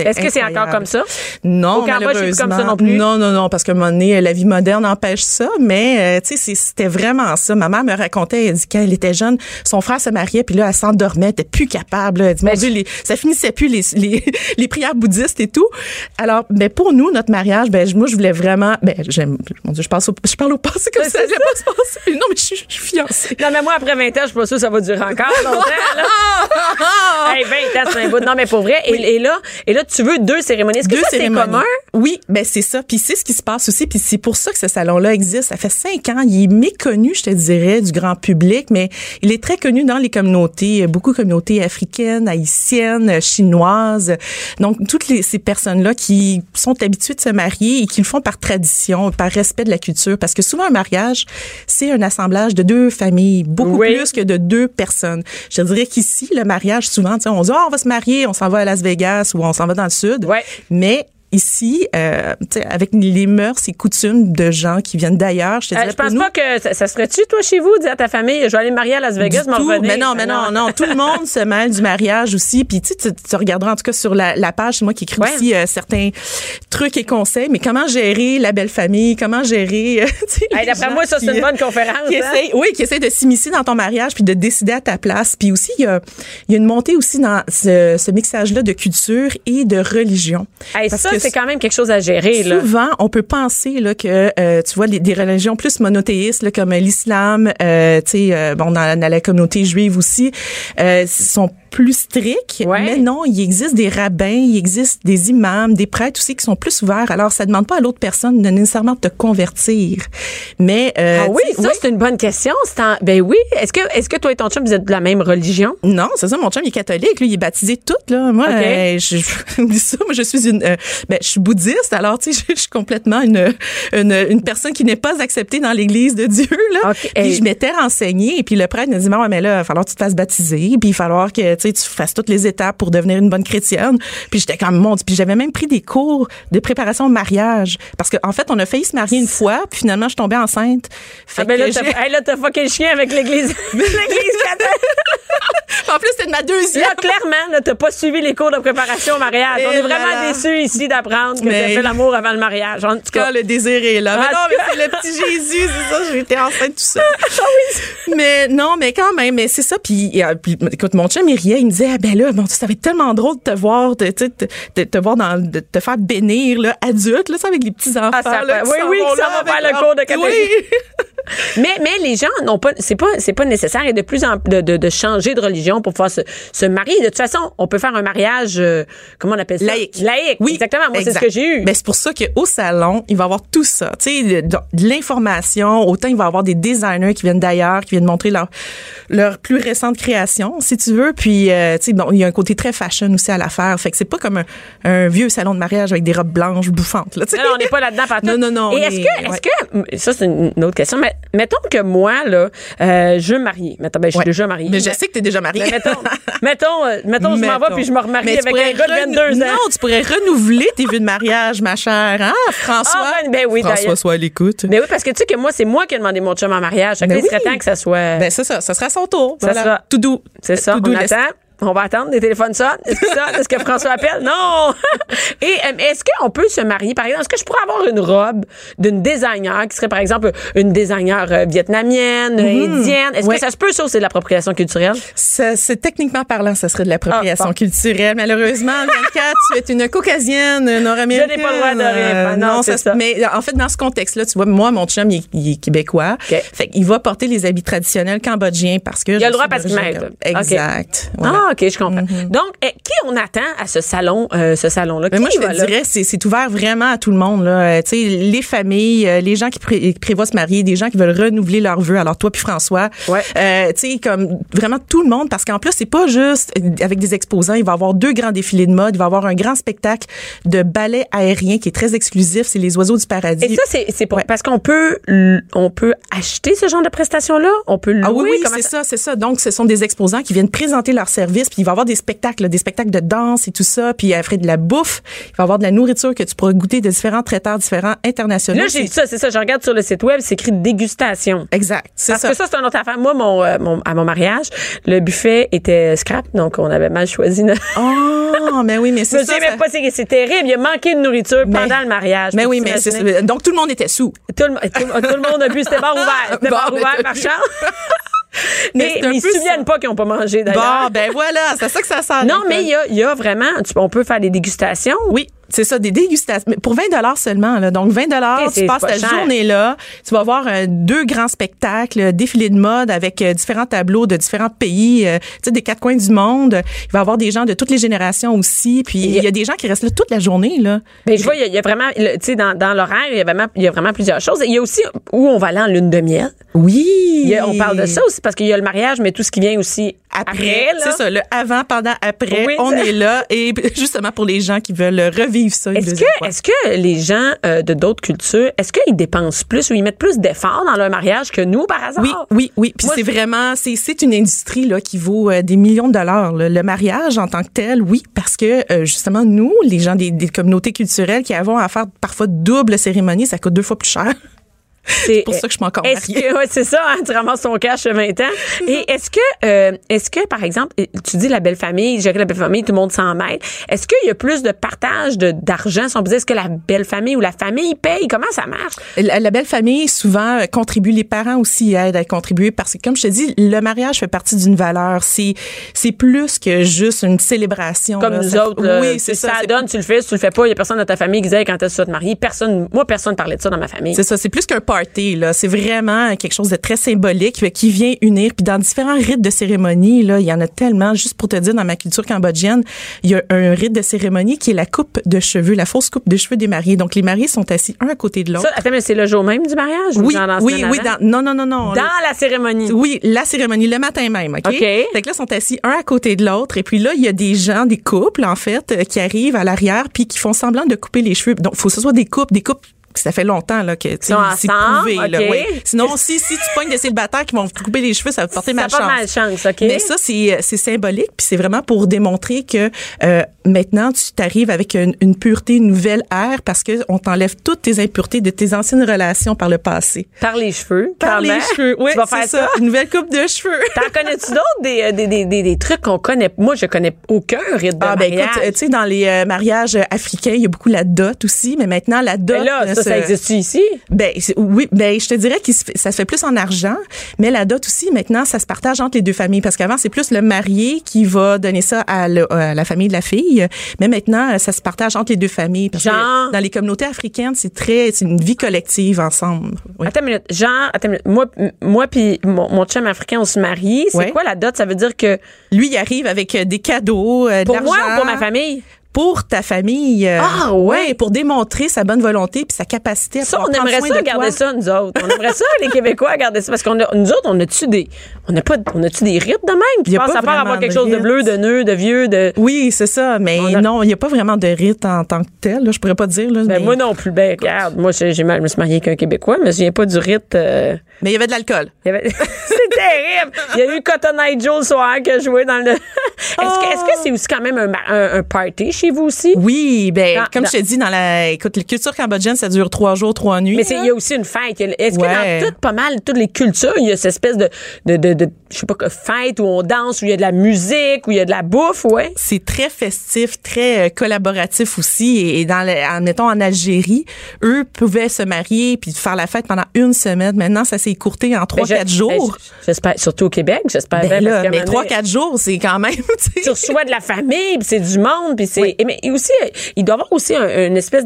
Est-ce que c'est encore comme ça? Non, Au Cambodge, c'est comme ça non plus? Non, non, non, parce que un moment donné, la vie moderne empêche ça. Mais euh, tu sais, c'était vraiment ça. Ma mère me racontait, elle dit quand elle était jeune, son frère se mariait, puis là, elle s'endormait, elle était plus capable. là. Elle dit, mon Mais- Dieu, les- ça finissait plus les, les, les prières bouddhistes et tout. Alors, ben pour nous, notre mariage, ben moi, je voulais vraiment, ben j'aime, mon Dieu, je pense, au, je parle au passé comme Ben, ça, vais pas se passer. Non, mais je suis, je suis fiancée. Non, mais moi, après 20 ans, je suis pas sûre que ça va durer encore longtemps, là. hey, 20 ans, c'est un bout. Non, mais pour vrai. Et, et là, et là, tu veux deux cérémonies. Est-ce que Deux ça, c'est commun? Oui, ben c'est ça. Puis c'est ce qui se passe aussi. Puis c'est pour ça que ce salon-là existe. Ça fait cinq ans. Il est méconnu, je te dirais, du grand public, mais il est très connu dans les communautés, beaucoup de communautés africaines, haïtiennes, chinoises. Donc toutes les, ces personnes-là qui sont habituées de se marier et qui le font par tradition, par respect de la culture, parce que souvent un mariage, c'est un assemblage de deux familles, beaucoup Oui. plus que de deux personnes. Je dirais qu'ici, le mariage, souvent, on dit, Ah, on va se marier, on s'en va à Las Vegas ou on s'en va dans le sud. Mais ici, euh, tu sais, avec les mœurs et coutumes de gens qui viennent d'ailleurs, je te Euh, je pense nous, pas que ça, ça serait-tu, toi, chez vous, dire à ta famille, je vais aller me marier à Las Vegas, m'en revenir? Mais non, mais non, non. Tout le monde se mêle du mariage aussi. Puis tu, sais, tu, tu regarderas en tout cas sur la, la page, c'est moi qui écris Ouais. aussi euh, certains trucs et conseils. Mais comment gérer la belle famille? Comment gérer euh, Hey, D'après moi, ça, c'est une bonne conférence. qui hein? oui, qui essaie de s'immiscer dans ton mariage puis de décider à ta place. Puis aussi, il y a, il y a une montée aussi dans ce, ce mixage-là de culture et de religion. Hey, Parce ça, que c'est quand même quelque chose à gérer, là. Souvent, on peut penser là que euh, tu vois les- des religions plus monothéistes là, comme l'islam, euh, tu sais, euh, bon dans, dans la communauté juive aussi, euh, sont plus stricts. Ouais. Mais non, il existe des rabbins, il existe des imams, des prêtres aussi qui sont plus ouverts. Alors, ça demande pas à l'autre personne de nécessairement te convertir. Mais euh, Ah oui, ça, oui. c'est une bonne question. En- Ben oui. Est-ce que, est-ce que toi et ton chum, vous êtes de la même religion? Non, c'est ça. Mon chum, il est catholique. Lui, il est baptisé tout. Là. Moi, OK. euh, je, ça. Moi, je suis une, euh, ben, je suis bouddhiste. Alors, tu sais, je, je suis complètement une, une, une personne qui n'est pas acceptée dans l'Église de Dieu. Là. OK. Puis je m'étais renseignée. Et puis le prêtre me dit, mais là, il va falloir que tu te fasses baptiser. Puis il va falloir que, tu fasses toutes les étapes pour devenir une bonne chrétienne. Puis j'étais comme, mon. Puis j'avais même pris des cours de préparation au mariage. Parce qu'en en fait, on a failli se marier une fois, puis finalement, je suis tombée enceinte. Fait Ah ben là, t'as hey, là, fucké le chien avec l'église. l'église en plus, c'était de ma deuxième. Là, clairement, là, t'as pas suivi les cours de préparation au mariage. Et On est vraiment déçus ici d'apprendre que Mais- t'as fait l'amour avant le mariage. En tout cas, le désir est là. Mais non, mais c'est le petit Jésus, c'est ça, j'étais enceinte tout seul. Ah Mais non, mais quand même, mais c'est ça. Puis, euh, puis, écoute, mon chum, il riait, il me disait, ah, ben là, bon, ça va être tellement drôle de te voir, de, de, de te voir dans, de te faire bénir, là, adulte, là, ça, avec les petits enfants. Ah, ça là, va- oui, oui, vont avec faire le cours de. Oui. mais, mais les gens n'ont pas, c'est pas, c'est pas nécessaire et de plus en de, de, de changer de religion pour pouvoir se, se marier. De toute façon, on peut faire un mariage, euh, comment on appelle ça? Laïque. Laïque. Oui, Exactement. Moi, c'est ce que j'ai eu. Ben, c'est pour ça qu'au salon, il va y avoir tout ça. Tu sais, de, de l'information. Autant il va y avoir des designers qui viennent d'ailleurs, qui viennent montrer leur, leur plus récente création, si tu veux. Puis, euh, tu sais, bon, il y a un côté très fashion aussi à l'affaire. Fait que c'est pas comme un, un vieux salon de mariage avec des robes blanches bouffantes. Là. Non, on n'est pas là-dedans. partout. Non, non, non, Et est-ce est- que, est-ce que, ça c'est une autre question, mais mettons que moi là, euh, je veux me marier. Mettons, ben, je suis Ouais. déjà mariée. Mais je sais que t'es déjà mariée. Mais mettons, mettons, euh, mettons, je m'en vais puis je me remarie tu avec un gars de renou- 22 ans. Non, tu pourrais renouveler tes vues de mariage, ma chère. Hein, François? Ah, ben, ben oui, François, soit à l'écoute. Mais oui, parce que tu sais que moi, c'est moi qui ai demandé mon chum en mariage. Fait que Ben il serait oui. temps que ça soit. Ben, c'est ça. Ça sera son tour. Ça Voilà. sera- Tout doux. c'est ça, Tout on doux, attend. On va attendre, les téléphones sonnent. Est-ce que ça, est-ce que François appelle? Non! Et euh, est-ce qu'on peut se marier, par exemple, est-ce que je pourrais avoir une robe d'une designer qui serait, par exemple, une designer euh, vietnamienne, indienne? Est-ce Ouais. que ça se peut, ça, c'est de l'appropriation culturelle? C'est techniquement parlant, ça serait de l'appropriation Ah, bon. culturelle. Malheureusement, 24, tu es une caucasienne nord-américaine. Je n'ai pas le droit de. Ah, non, c'est se- ça. Mais en fait, dans ce contexte-là, tu vois, moi, mon chum, il est, il est québécois. OK. Fait qu'il va porter les habits traditionnels cambodgiens parce que. Il a le droit parce qu'il. Exact. Voilà. Ah, OK, je comprends. Donc, eh, qui on attend à ce salon, euh, ce salon-là? Moi, je te dirais, c'est, ouvert vraiment à tout le monde. Là. Euh, tu sais, les familles, euh, les gens qui, pré- qui prévoient se marier, des gens qui veulent renouveler leurs vœux. Alors toi puis François, Ouais. euh, tu sais, comme vraiment tout le monde, parce qu'en plus c'est pas juste euh, avec des exposants. Il va y avoir deux grands défilés de mode. Il va y avoir un grand spectacle de ballet aérien qui est très exclusif. C'est les oiseaux du paradis. Et ça, c'est, Ouais. parce qu'on peut, on peut acheter ce genre de prestations-là? On peut louer? Ah oui, oui, c'est ça, c'est ça. Donc, ce sont des exposants qui viennent présenter leurs services, puis il va y avoir des spectacles, des spectacles de danse et tout ça, puis il ferait de la bouffe, il va y avoir de la nourriture que tu pourras goûter de différents traiteurs différents internationaux. Là, j'ai dit ça, c'est ça. Je regarde sur le site web, c'est écrit dégustation. Exact, c'est Parce ça. que ça, c'est une autre affaire. Moi, mon, euh, mon- à mon mariage, le buffet était scrap, donc on avait mal choisi. notre- Oh, mais oui, mais c'est ça. ça- pas, c'est, c'est terrible. Il a manqué de nourriture Mais- pendant le mariage. Mais oui, mais c'est donc tout le monde était sous. Tout le, tout, tout le monde a bu, c'était bar ouvert. C'était Bon, bar ouvert, chance. Mais mais ils se souviennent pas qu'ils ont pas mangé, d'ailleurs. Bon, ben voilà, c'est ça que ça sent. non, mais il y a, y a vraiment, tu- on peut faire des dégustations. Oui, c'est ça, des dégustations. Mais pour 20 dollars seulement, là. Donc, 20 dollars, tu passes pas ta journée là. Tu vas voir euh, deux grands spectacles, euh, défilé de mode avec euh, différents tableaux de différents pays, euh, tu sais, des quatre coins du monde. Il va y avoir des gens de toutes les générations aussi. Puis, il y a des gens qui restent là toute la journée, là. Ben, je vois, il y a- il y, a vraiment, tu sais, dans, dans l'horaire, il y a vraiment, il y a vraiment plusieurs choses. Et il y a aussi où on va aller en lune de miel. Oui. A- on parle de ça aussi parce qu'il y a le mariage, mais tout ce qui vient aussi après. C'est ça, le avant, pendant, après, Oui, on est là. Et justement pour les gens qui veulent revivre ça Est-ce que, les gens euh, de d'autres cultures, est-ce qu'ils dépensent plus ou ils mettent plus d'efforts dans leur mariage que nous, par hasard? Oui, oui, oui. Puis c'est vraiment, c'est c'est une industrie là qui vaut euh, des millions de dollars. là. Le mariage en tant que tel, oui, parce que euh, justement nous, les gens des, des communautés culturelles qui avons à faire parfois double cérémonie, ça coûte deux fois plus cher. C'est pour ça que je suis pas encore est-ce que, ouais, c'est ça, hein, tu ramasses ton cash à 20 ans. Et est-ce que, euh, est-ce que, par exemple, tu dis la belle famille, gérer la belle famille, tout le monde s'en mêle. Est-ce qu'il y a plus de partage de, d'argent, si on peut dire, est-ce que la belle famille ou la famille paye? Comment ça marche? La, la belle famille souvent euh, contribue, les parents aussi aident à contribuer parce que comme je te dis, le mariage fait partie d'une valeur. C'est c'est plus que juste une célébration. Comme là. nous Ça- autres, là, oui, tu c'est ça. ça donne, tu le fais, tu le fais pas, il y a personne dans ta famille qui disait quand est-ce que tu vas te marier? Personne, moi, personne parlait de ça dans ma famille. C'est ça, c'est plus qu'un party là, c'est vraiment quelque chose de très symbolique euh, qui vient unir puis dans différents rites de cérémonie là, il y en a tellement juste pour te dire dans ma culture cambodgienne, il y a un rite de cérémonie qui est la coupe de cheveux, la fausse coupe de cheveux des mariés. Donc les mariés sont assis un à côté de l'autre. Ça, attends, mais c'est le jour même du mariage? ou Oui, dans la oui, oui, dans, non non non non. Dans la cérémonie. Oui, la cérémonie le matin même, OK? OK. Fait que là, ils sont assis un à côté de l'autre. Et puis là, il y a des gens, des couples, en fait, euh, qui arrivent à l'arrière puis qui font semblant de couper les cheveux. Donc, faut que ce soit des coupes, des coupes ça fait longtemps là que tu c'est prouvé là, oui. Sinon si si tu pognes des célibataires qui vont te couper les cheveux, ça va te porter Ça malchance. OK. Mais ça c'est c'est symbolique puis c'est vraiment pour démontrer que euh, maintenant tu t'arrives avec une, une pureté, une nouvelle ère parce que on t'enlève toutes tes impuretés de tes anciennes relations par le passé. Par les cheveux. Par les cheveux, oui, c'est ça. ça. Une nouvelle coupe de cheveux. T'en connais-tu d'autres des, euh, des, des, des, des trucs qu'on connaît? Moi, je connais aucun rite de Ah ben mariage. écoute, euh, tu sais dans les euh, mariages euh, africains, il y a beaucoup la dot aussi, mais maintenant la dot là, euh, ça, ça existe ici? Ben oui, ben je te dirais que ça se fait plus en argent, mais la dot aussi maintenant ça se partage entre les deux familles parce qu'avant c'est plus le marié qui va donner ça à, le- à la famille de la fille, mais maintenant euh, ça se partage entre les deux familles parce Genre? que dans les communautés africaines c'est très c'est une vie collective ensemble. Oui. Attends une minute. Genre, attends une minute. Moi, moi puis mon, mon chum africain, on se marie. C'est Ouais. quoi la dot? Ça veut dire que Lui il arrive avec euh, des cadeaux, euh, de pour moi ou pour ma famille? Pour ta famille. euh, Ah, ouais? pour démontrer sa bonne volonté puis sa capacité à Ça, on aimerait ça de garder ça, nous autres. On aimerait ça, les Québécois, garder ça. Parce qu'on a, nous autres, on a-tu des, on a pas, on a-tu des rites de même? Tu Y a penses pas à part avoir quelque de chose de bleu, de nœud, de vieux, de. Oui, c'est ça, mais a- non, il n'y a pas vraiment de rite en tant que tel. Là, je pourrais pas dire. Là, Ben, mais, moi non plus. Ben, regarde, moi, j'ai, mal- je me suis mariée avec un Québécois, mais je viens pas du rite. euh, mais il y avait de l'alcool. il avait- c'est terrible. Il y a eu Cotton Eye Joe le soir qui a joué dans le. est-ce, que, est-ce que c'est aussi quand même un, un party chez vous aussi? Oui, ben Dans- comme dans- je te dis, dans la écoute, la culture cambodgienne, ça dure trois jours, trois nuits. Mais il y a aussi une fête. Est-ce Ouais. que dans toutes, pas mal, toutes les cultures, il y a cette espèce de, de, de, de- je sais pas, fête où on danse, où il y a de la musique, où il y a de la bouffe, ouais? c'est très festif, très euh, collaboratif aussi. Et, et dans, le, mettons, en Algérie, eux pouvaient se marier puis faire la fête pendant une semaine. Maintenant, ça s'est écourté en trois, Ben, quatre jours. ben, je- J'espère, surtout au Québec, j'espère. Ben là, mais trois, quatre jours, c'est quand même. tu reçois de la famille, puis c'est du monde, puis c'est. Mais et aussi, il doit y avoir aussi un- une espèce.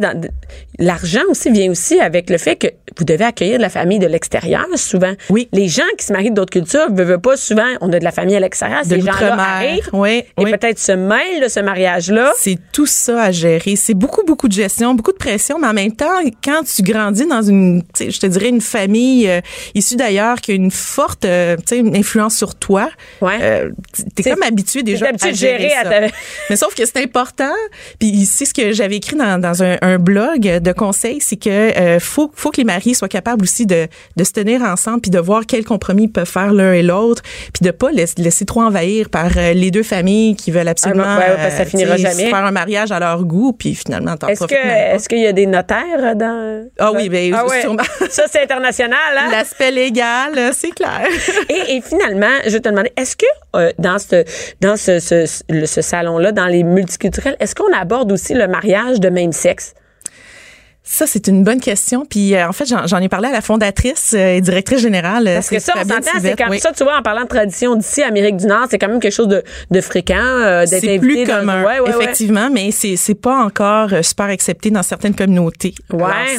L'argent aussi vient aussi avec le fait que vous devez accueillir de la famille de l'extérieur souvent. Oui. Les gens qui se marient d'autres cultures ne veulent pas souvent. On a de la famille à l'extérieur. De Ces gens-là arrivent Oui, et oui. peut-être se mêlent de ce mariage-là. C'est tout ça à gérer. C'est beaucoup, beaucoup de gestion, beaucoup de pression, mais en même temps, quand tu grandis dans une, je te dirais, une famille euh, issue d'ailleurs qui a une forte euh, influence sur toi, Ouais. euh, t'es comme habitué déjà habitué à de gérer à ta- Mais sauf que c'est important. Puis c'est ce que j'avais écrit dans, dans un, un blog de conseils, c'est que euh, faut, faut que les mariés soient capables aussi de, de se tenir ensemble puis de voir quels compromis ils peuvent faire l'un et l'autre, puis de pas laisser, laisser trop envahir par euh, les deux familles qui veulent absolument Ah, ouais, ouais, parce que ça finira tu sais, jamais. faire un mariage à leur goût, puis finalement t'en Est-ce qu'il y a des notaires dans Ah oui, ben, ah ouais. sûrement. Ça c'est international hein? L'aspect légal, c'est clair. Et, et finalement, je vais te demander, est-ce que euh, dans ce dans ce, ce, le- ce salon-là, dans les multiculturels, est-ce qu'on aborde aussi le mariage de même sexe? Ça, c'est une bonne question. Puis, euh, en fait, j'en ai parlé à la fondatrice euh, et directrice générale. euh, Parce que ça, on s'entend, c'est comme oui. ça, tu vois, en parlant de tradition d'ici, Amérique du Nord, c'est quand même quelque chose de, de fréquent euh, d'être C'est plus dans- commun, Ouais, ouais, ouais. effectivement, mais c'est c'est pas encore euh, super accepté dans certaines communautés.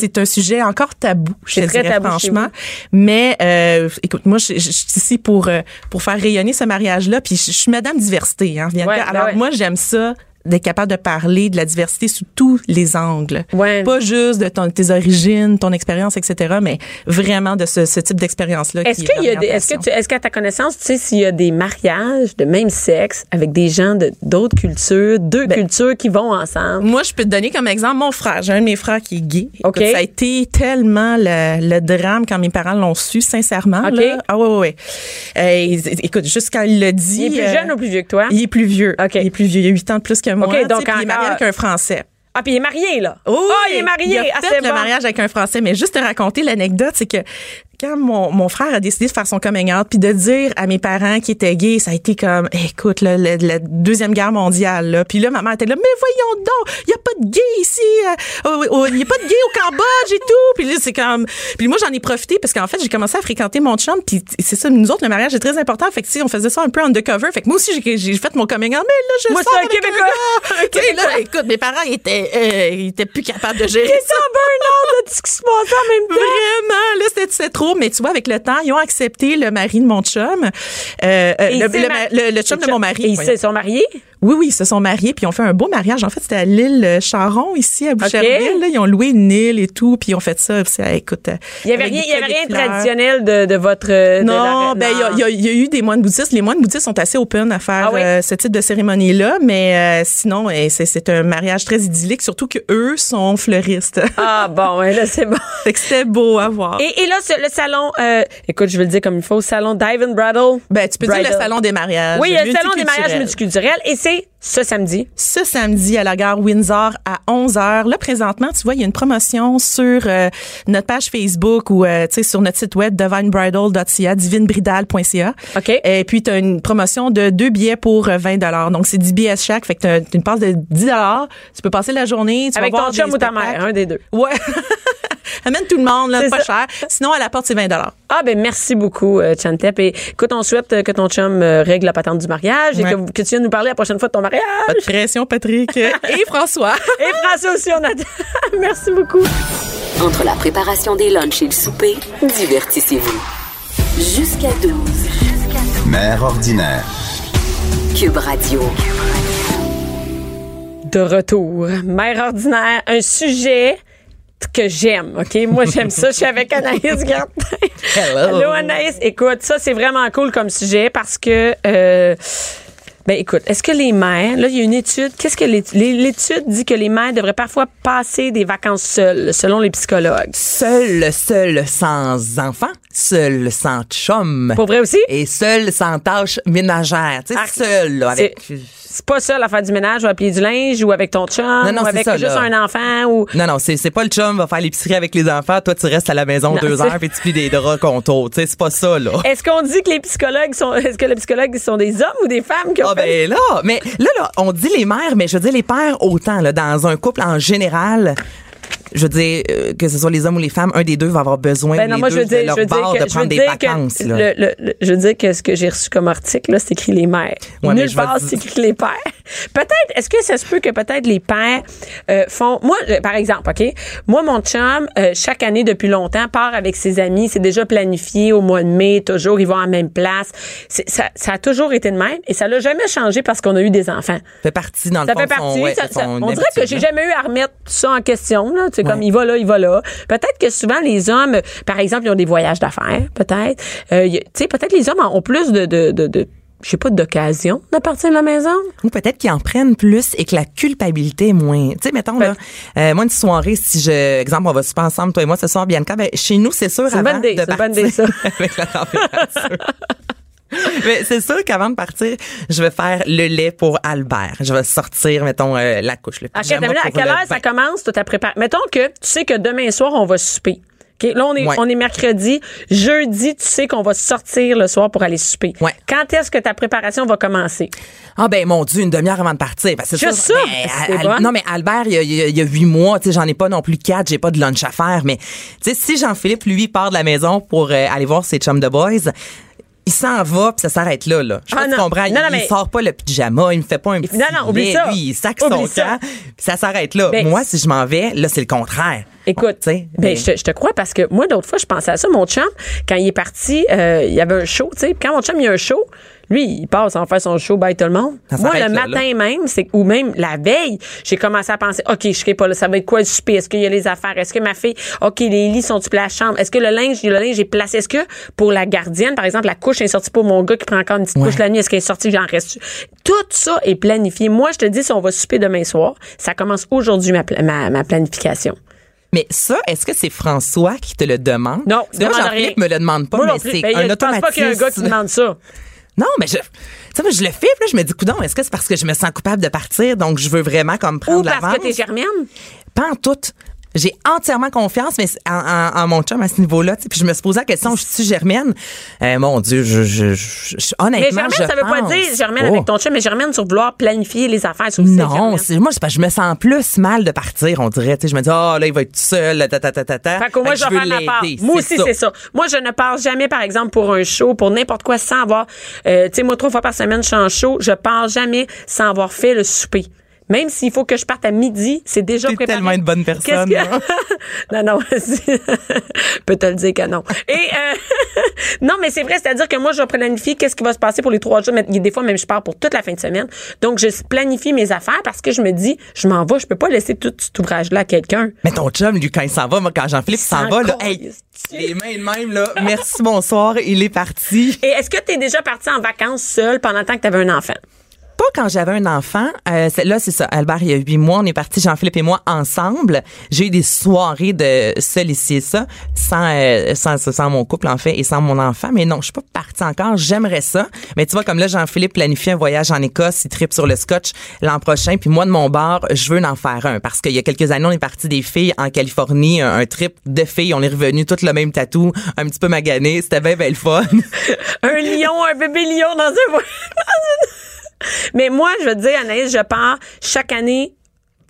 C'est un sujet encore tabou, je très dirais tabou franchement. Mais euh, écoute, moi, je, je- je suis ici pour pour faire rayonner ce mariage-là, puis je, je suis Madame Diversité. Hein, ben Alors moi, j'aime ça d'être capable de parler de la diversité sous tous les angles. Ouais. Pas juste de ton, tes origines, ton expérience, etc., mais vraiment de ce, ce type d'expérience-là. Est-ce qui est qu'il y a des, est-ce que tu, est-ce qu'à ta connaissance, tu sais s'il y a des mariages de même sexe avec des gens de d'autres cultures, deux Ben, cultures qui vont ensemble? Moi, je peux te donner comme exemple mon frère. J'ai un de mes frères qui est gay. Écoute, OK. ça a été tellement le, le drame quand mes parents l'ont su, sincèrement. OK. Là. Ah ouais, ouais, ouais. Euh, écoute, juste quand il l'a dit... Il est plus euh, jeune ou plus vieux que toi? Il est plus vieux. OK. Il est plus vieux. Il a 8 ans de plus que moi. OK, tu sais, donc il est marié avec un Français. Ah, puis il est marié, là. Oh, Ah, il est marié. Il a ah, fait c'est le bon. mariage avec un Français. Mais juste te raconter l'anecdote, c'est que quand mon, mon frère a décidé de faire son coming out, puis de dire à mes parents qu'il était gay, ça a été comme, écoute, là, la, la deuxième guerre mondiale. Là. Puis là, maman était là, mais voyons donc, il y a pas de gay ici, euh, il y a pas de gay au Cambodge et tout. Puis là, c'est comme, puis moi j'en ai profité parce qu'en fait j'ai commencé à fréquenter mon chum, puis c'est ça, nous autres le mariage est très important. Fait que sais, on faisait ça un peu undercover. Fait que moi aussi j'ai fait mon coming out, mais là je Moi, sors un avec Québécois. sais, là, écoute, mes parents étaient, euh, ils étaient plus capables de gérer C'est ça. un burn-out, tout ce qui se passe en même temps. Vraiment, là, c'était c'était Mais tu vois, avec le temps, ils ont accepté le mari de mon chum. Euh, euh, le, c'est le, ma- le- le chum de mon mari. Et ils se sont mariés? Oui, oui, ils se sont mariés, puis ils ont fait un beau mariage. En fait, c'était à l'île euh, Charon, ici, à Boucherville. là. Ils ont loué une île et tout, puis ils ont fait ça. Écoute, euh, Il y avait rien, il y avait rien de traditionnel de, de votre. de Non, ben il y y, a- il y a eu des moines bouddhistes. Les moines bouddhistes sont assez open à faire Ah oui? euh, ce type de cérémonie-là, mais euh, sinon, eh, c'est un mariage très idyllique, surtout que eux sont fleuristes. Ah bon, ouais, là c'est bon. fait que c'était beau à voir. Et, et là, le salon, euh, écoute, je vais le dire comme il faut, salon Dive and Bridal. ben, tu peux dire le salon des mariages. Oui, le salon des mariages multiculturels. multiculturels et c'est ce samedi. ce samedi à la gare Windsor à 11h. Là, présentement, tu vois, il y a une promotion sur euh, notre page Facebook ou euh, tu sur notre site web divinebridal.ca, divinebridal.ca. OK. Et puis, tu as une promotion de deux billets pour euh, 20 Donc, c'est 10 billets chaque. Fait que t'as une passe de 10 Tu peux passer la journée. Tu Avec vas ton voir chum ou ta mère, un des deux. Ouais. Amène tout le monde, là, C'est pas ça. cher. Sinon, à la porte, c'est 20 Ah ben merci beaucoup euh, Chantep et écoute on souhaite euh, que ton chum euh, règle la patente du mariage et que, que tu viennes nous parler la prochaine fois de ton mariage. Pas de pression, Patrick. Et François. Et François aussi on attend. merci beaucoup. Entre la préparation des lunchs et le souper, divertissez-vous. Jusqu'à 12. Mère ordinaire. Cube Radio. De retour, mère ordinaire, un sujet que j'aime, OK? Moi, j'aime ça. Je suis avec Anaïs Gertin. Hello. Anaïs. Écoute, ça, c'est vraiment cool comme sujet parce que... euh, ben écoute, est-ce que les mères, là il y a une étude, qu'est-ce que l'é- l'é- l'étude dit que les mères devraient parfois passer des vacances seules, selon les psychologues? Seul, seul sans enfant, seul sans chum. Pour vrai aussi? Et seul sans tâches ménagères. Tu sais, Ah, seul, là, avec. C'est pas ça, la faire du ménage ou à plier du linge ou avec ton chum Non, non, ou c'est avec ça, juste là. un enfant ou Non, non, c'est, pas le chum va faire l'épicerie avec les enfants. Toi, tu restes à la maison Non, deux heures puis tu plies des draps contours. Tu sais, c'est pas ça, là. est-ce qu'on dit que les psychologues sont est-ce que les psychologues sont des hommes ou des femmes qui ont Ah ben là, mais là, là, on dit les mères, mais je veux dire les pères autant, là, dans un couple en général. Je veux dire, euh, que ce soit les hommes ou les femmes, un des deux va avoir besoin Ben non, les moi, je deux veux dire, de leur je veux dire bord que, de je veux prendre des que vacances. là. le- le- le- je veux dire que ce que j'ai reçu comme article, là, c'est écrit les mères. Ouais, Nulle part, c'est écrit les pères. Peut-être, est-ce que ça se peut que peut-être les pères euh, font... Moi, euh, par exemple, OK? Moi, mon chum, euh, chaque année depuis longtemps, part avec ses amis. C'est déjà planifié au mois de mai, toujours, ils vont à la même place. Ça, ça a toujours été de même et ça l'a jamais changé parce qu'on a eu des enfants. fait partie dans le Ça fond fait son- partie. ouais, ça- ça- on dirait que j'ai là. jamais eu à remettre ça en question. Là. C'est comme il va là, il va là. Peut-être que souvent les hommes, par exemple, ils ont des voyages d'affaires. Peut-être. Euh, tu sais, peut-être les hommes ont plus de, de, de, de je sais pas, d'occasion de partir de la maison. Ou peut-être qu'ils en prennent plus et que la culpabilité est moins. Tu sais, mettons, là, euh, moi, une soirée, si je, exemple, on va super ensemble, toi et moi, ce soir, Bianca, ben, chez nous, c'est sûr, avant bonne idée, de une bonne partir idée, ça. avec la température. Mais c'est sûr qu'avant de partir, je vais faire le lait pour Albert. Je vais sortir, mettons, euh, la couche, le À, pyjama à quelle le heure ça commence, toute ta préparation? Mettons que tu sais que demain soir, on va souper. Là, on est, Ouais. on est mercredi. Jeudi, tu sais qu'on va sortir le soir pour aller souper. Ouais. Quand est-ce que ta préparation va commencer? Ah ben mon Dieu, une demi-heure avant de partir. Ben, c'est sûr, ça? ben, bonne. Non mais Albert, il y a, il y a- huit mois, tu sais, j'en ai pas non plus quatre, j'ai pas de lunch à faire. Mais tu sais, si Jean-Philippe lui part de la maison pour euh, aller voir ses chums de boys. Il s'en va puis ça s'arrête là là. Je Ah, non. comprends. Non, il, non, il mais- sort pas le pyjama, il me fait pas un petit Non, non, oublie ça. Lui, il sac Oublie son ça. camp, puis ça s'arrête là. Ben, Moi, si je m'en vais, là c'est le contraire. Écoute, Tu sais, ben, mais- je, te, je te crois parce que moi, d'autres fois, je pensais à ça. Mon chum, quand il est parti, euh, il y avait un show, tu sais. Puis Quand mon chum, il y a un show, lui, il passe en faire son show, bye tout le monde. Ça moi, le là, matin même, c'est ou même la veille, j'ai commencé à penser, OK, je serai pas là, ça va être quoi le souper? Est-ce qu'il y a les affaires? Est-ce que ma fille, OK, les lits sont-ils à la chambre? Est-ce que le linge, le linge est placé? Est-ce que pour la gardienne, par exemple, la couche est sortie pour mon gars qui prend encore une petite Ouais. couche la nuit, est-ce qu'elle est sortie? J'en reste. Tout ça est planifié. Moi, je te dis, si on va souper demain soir, ça commence aujourd'hui ma, pla- ma, ma planification. Mais ça, est-ce que c'est François qui te le demande? Non, Parce que moi, Jean-Philippe me le demande pas, Moi mais c'est Ben, un je pense pas qu'il y a un gars qui automatisme. demande ça. Non, mais je, tu sais, moi, je le fais, là, je me dis, coudon, est-ce que c'est parce que je me sens coupable de partir, donc je veux vraiment comme prendre Ou parce l'avance? que t'es germaine. Pas en tout. J'ai entièrement confiance mais en, en- en mon chum à ce niveau-là. Puis je me suis posé la question, je suis germaine? Euh, mon Dieu, je, je, je- je- Mais honnêtement, germaine, je ça veut pas pense dire germaine avec ton chum, mais germaine sur vouloir planifier les affaires. sur Non, germaine. c'est, moi, que je me sens plus mal de partir, on dirait. Je me dis, oh, là, il va être tout seul, ta, ta, ta, ta, ta. Fait que moi, Fait je vais faire ma part. Moi aussi, c'est ça. Moi, je ne pars jamais, par exemple, pour un show, pour n'importe quoi, sans avoir... euh, tu sais, moi, trois fois par semaine, je suis en show. Je pars jamais sans avoir fait le souper. Même s'il faut que je parte à midi, c'est déjà préparé. tellement une bonne personne, que... non, non, je peux te le dire que non. Et euh, Non, mais c'est vrai, c'est-à-dire que moi, je planifie qu'est-ce qui va se passer pour les trois jours. Mais des fois, même, je pars pour toute la fin de semaine. Donc, je planifie mes affaires parce que je me dis, je m'en vais, je peux pas laisser tout cet ouvrage-là à quelqu'un. Mais ton chum, lui, quand il s'en va, moi, quand Jean-Philippe s'en va, là, hey, les mains de même, là, merci, bonsoir, il est parti. Et est-ce que tu es déjà parti en vacances seul pendant le temps que tu avais un enfant? Pas quand j'avais un enfant. Euh, là, c'est ça. Albert, il y a huit mois, on est partis, Jean-Philippe et moi, ensemble. J'ai eu des soirées de seul ici ça, sans, euh, sans, sans mon couple, en fait, et sans mon enfant. Mais non, je suis pas partie encore. J'aimerais ça. Mais tu vois, comme là, Jean-Philippe planifie un voyage en Écosse, il tripe sur le scotch l'an prochain. Puis moi, de mon bar, je veux en faire un. Parce qu'il y a quelques années, on est parti des filles en Californie, un, un trip de filles. On est revenu toutes le même tatou, un petit peu magané. C'était bien, bien le fun. un lion, un bébé lion dans un dans une- Mais moi, je veux te dire, Anaïs, je pars chaque année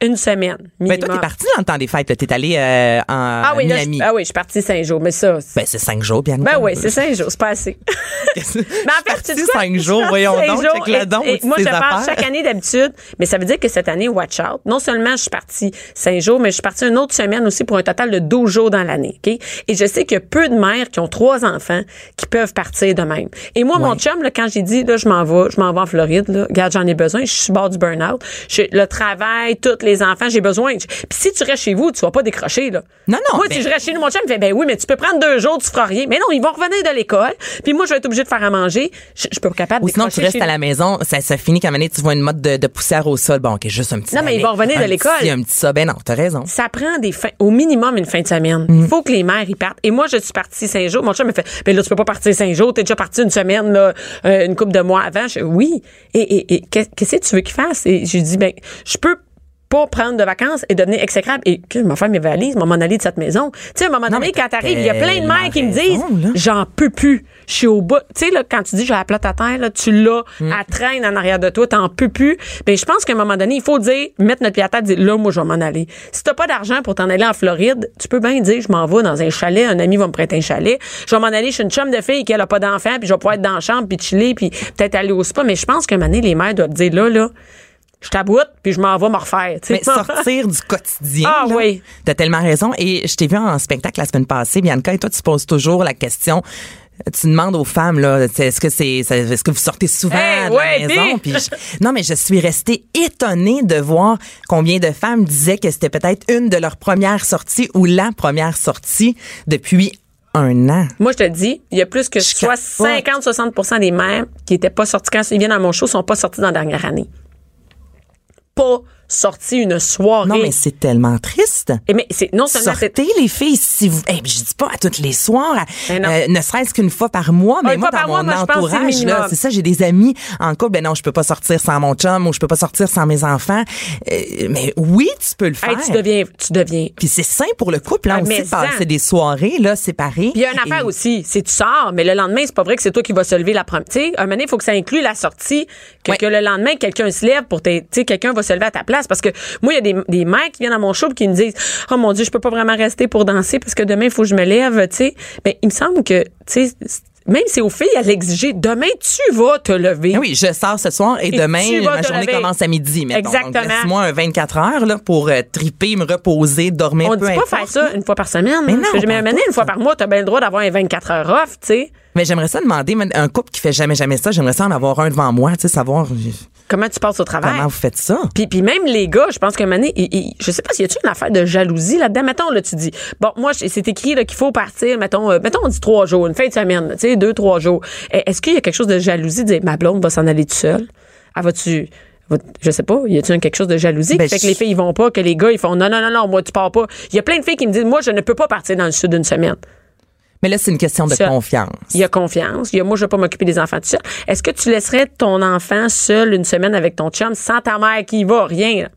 une semaine. Mais toi, t'es parti dans le temps des fêtes. T'es allé euh, en Ah oui, là, je, Miami. ah oui, je suis partie cinq jours, mais ça. Ben, c'est cinq jours, bien Ben oui, c'est cinq jours, c'est pas assez. Mais en fait, partie tu cinq jours, voyons cinq donc, jours et- donc, et toutes Moi, je pars chaque année d'habitude, mais ça veut dire que cette année, watch out. Non seulement je suis partie cinq jours, mais je suis partie une autre semaine aussi pour un total de 12 jours dans l'année. OK? Et je sais qu'il y a peu de mères qui ont trois enfants qui peuvent partir de même. Et moi, mon chum, là, quand j'ai dit, là, je m'en vais, je m'en vais en Floride, là, regarde, j'en ai besoin, je suis bord du burn-out. Le travail, tous les enfants, j'ai besoin. Puis si tu restes chez vous, tu vas pas décrocher, là. Non, non, Moi, ben- si je reste chez nous, mon chum me fait, ben oui, mais tu peux prendre deux jours, tu feras rien. Mais non, ils vont revenir de l'école. Puis moi, je vais être obligée de faire à manger. Je, je peux pas capable Ou de sinon, tu restes à la maison, ça, ça finit moment donné, tu vois une mode de, de poussière au sol. Bon, OK, juste un petit Non, mais ils vont revenir de l'école. Un petit ça. Ben non, t'as raison. ça prend des fins, au minimum une fin de semaine. Mm. Il faut que les mères y partent. Et moi, je suis partie cinq jours. Mon chum me fait, ben là, tu peux pas partir cinq jours. T'es déjà parti une semaine, là, euh, une couple de mois avant. Je, oui. Et, et, et qu'est- qu'est-ce que tu veux qu'il fasse? Et j'ai dit, ben, je peux pas prendre de vacances et devenir exécrable. Et que je vais faire mes valises, m'en aller de cette maison. Tu sais, à un moment donné, mais quand t'arrives, il y a plein de mères qui me disent, j'en peux plus. Je suis au bout. Tu sais, là, quand tu dis, j'ai la plate à terre, là, tu l'as, Mm. elle traîne en arrière de toi, t'en peux plus. Ben, je pense qu'à un moment donné, il faut dire, mettre notre pied à terre, dire, là, moi, je vais m'en aller. Si t'as pas d'argent pour t'en aller en Floride, tu peux bien dire, je m'en vais dans un chalet, un ami va me prêter un chalet. Je vais m'en aller chez une chum de fille qui elle a pas d'enfant, puis je vais pouvoir être dans la chambre, puis chiller, puis peut-être aller au spa. Mais je pense qu'à un moment donné, les mères doivent dire, là, là, je t'aboute, puis je m'en vais me refaire. Mais sortir du quotidien. Ah là, oui. T'as tellement raison. Et je t'ai vu en spectacle la semaine passée, Bianca, et toi, tu poses toujours la question. Tu demandes aux femmes là, est-ce que c'est, est-ce que vous sortez souvent Hey, de la maison? puis- je- non, mais je suis restée étonnée de voir combien de femmes disaient que c'était peut-être une de leurs premières sorties ou la première sortie depuis un an. Moi, je te dis, il y a plus que Je soit capote. 50-60 des mères qui étaient pas sorties quand ils viennent à mon show sont pas sorties dans la dernière année. Pas sorties une soirée. Non, mais c'est tellement triste. Et mais c'est non seulement Sortez les filles si vous. Eh, je dis pas à toutes les soirs, non. euh, ne serait-ce qu'une fois par mois, mais Ah, une moi fois dans mois, mon c'est entourage là, c'est ça, j'ai des amis en couple, ben non, je peux pas sortir sans mon chum ou je peux pas sortir sans mes enfants. Euh, mais oui, tu peux le faire. Hey, tu deviens tu deviens Puis c'est sain pour le couple là Ah, aussi mais de passer des soirées là séparées. Puis il y a une affaire Et- aussi, c'est tu sors, mais le lendemain, c'est pas vrai que c'est toi qui vas se lever la première. Tu sais, un moment il faut que ça inclue la sortie, que, le lendemain, quelqu'un se lève pour tes. Tu sais, quelqu'un va se lever à ta place. Parce que moi, il y a des, des mères qui viennent à mon show qui me disent Oh mon Dieu, je peux pas vraiment rester pour danser parce que demain, il faut que je me lève, tu sais. Mais il me semble que, tu sais, même si aux filles, à l'exiger, demain, tu vas te lever. Ah Oui, je sors ce soir et, Et demain, tu ma journée lever. commence à midi. mettons. Exactement. Laisse-moi un 24 heures là, pour euh, triper, me reposer, dormir. On peu dit pas importe. faire ça une fois par semaine. Mais non, mais pas un une fois par mois, t'as bien le droit d'avoir un 24 heures off, tu sais. Mais j'aimerais ça demander, un couple qui fait jamais, jamais ça, j'aimerais ça en avoir un devant moi, tu sais, savoir Comment tu passes au travail? comment vous faites ça? Puis, puis même les gars, je pense il- il- je sais pas s'il y a-tu une affaire de jalousie là-dedans? Mettons, là, tu dis, bon, moi, c'est écrit là, qu'il faut partir, mettons, euh, mettons, on dit trois jours, une fin de semaine, tu sais, deux, trois jours. Eh, Est-ce qu'il y a quelque chose de jalousie de dire, ma blonde va s'en aller toute seule? Elle va-tu... va- Je sais pas, y a-tu quelque chose de jalousie Ben, qui fait que les filles ils vont pas, que les gars ils font non non non non moi tu pars pas. Il y a plein de filles qui me disent moi je ne peux pas partir dans le sud d'une semaine. Mais là, c'est une question de Ça- confiance. Il y a confiance. Il y a moi, je vais pas m'occuper des enfants tout seul. Est-ce que tu laisserais ton enfant seul une semaine avec ton chum sans ta mère qui y va? Rien. là.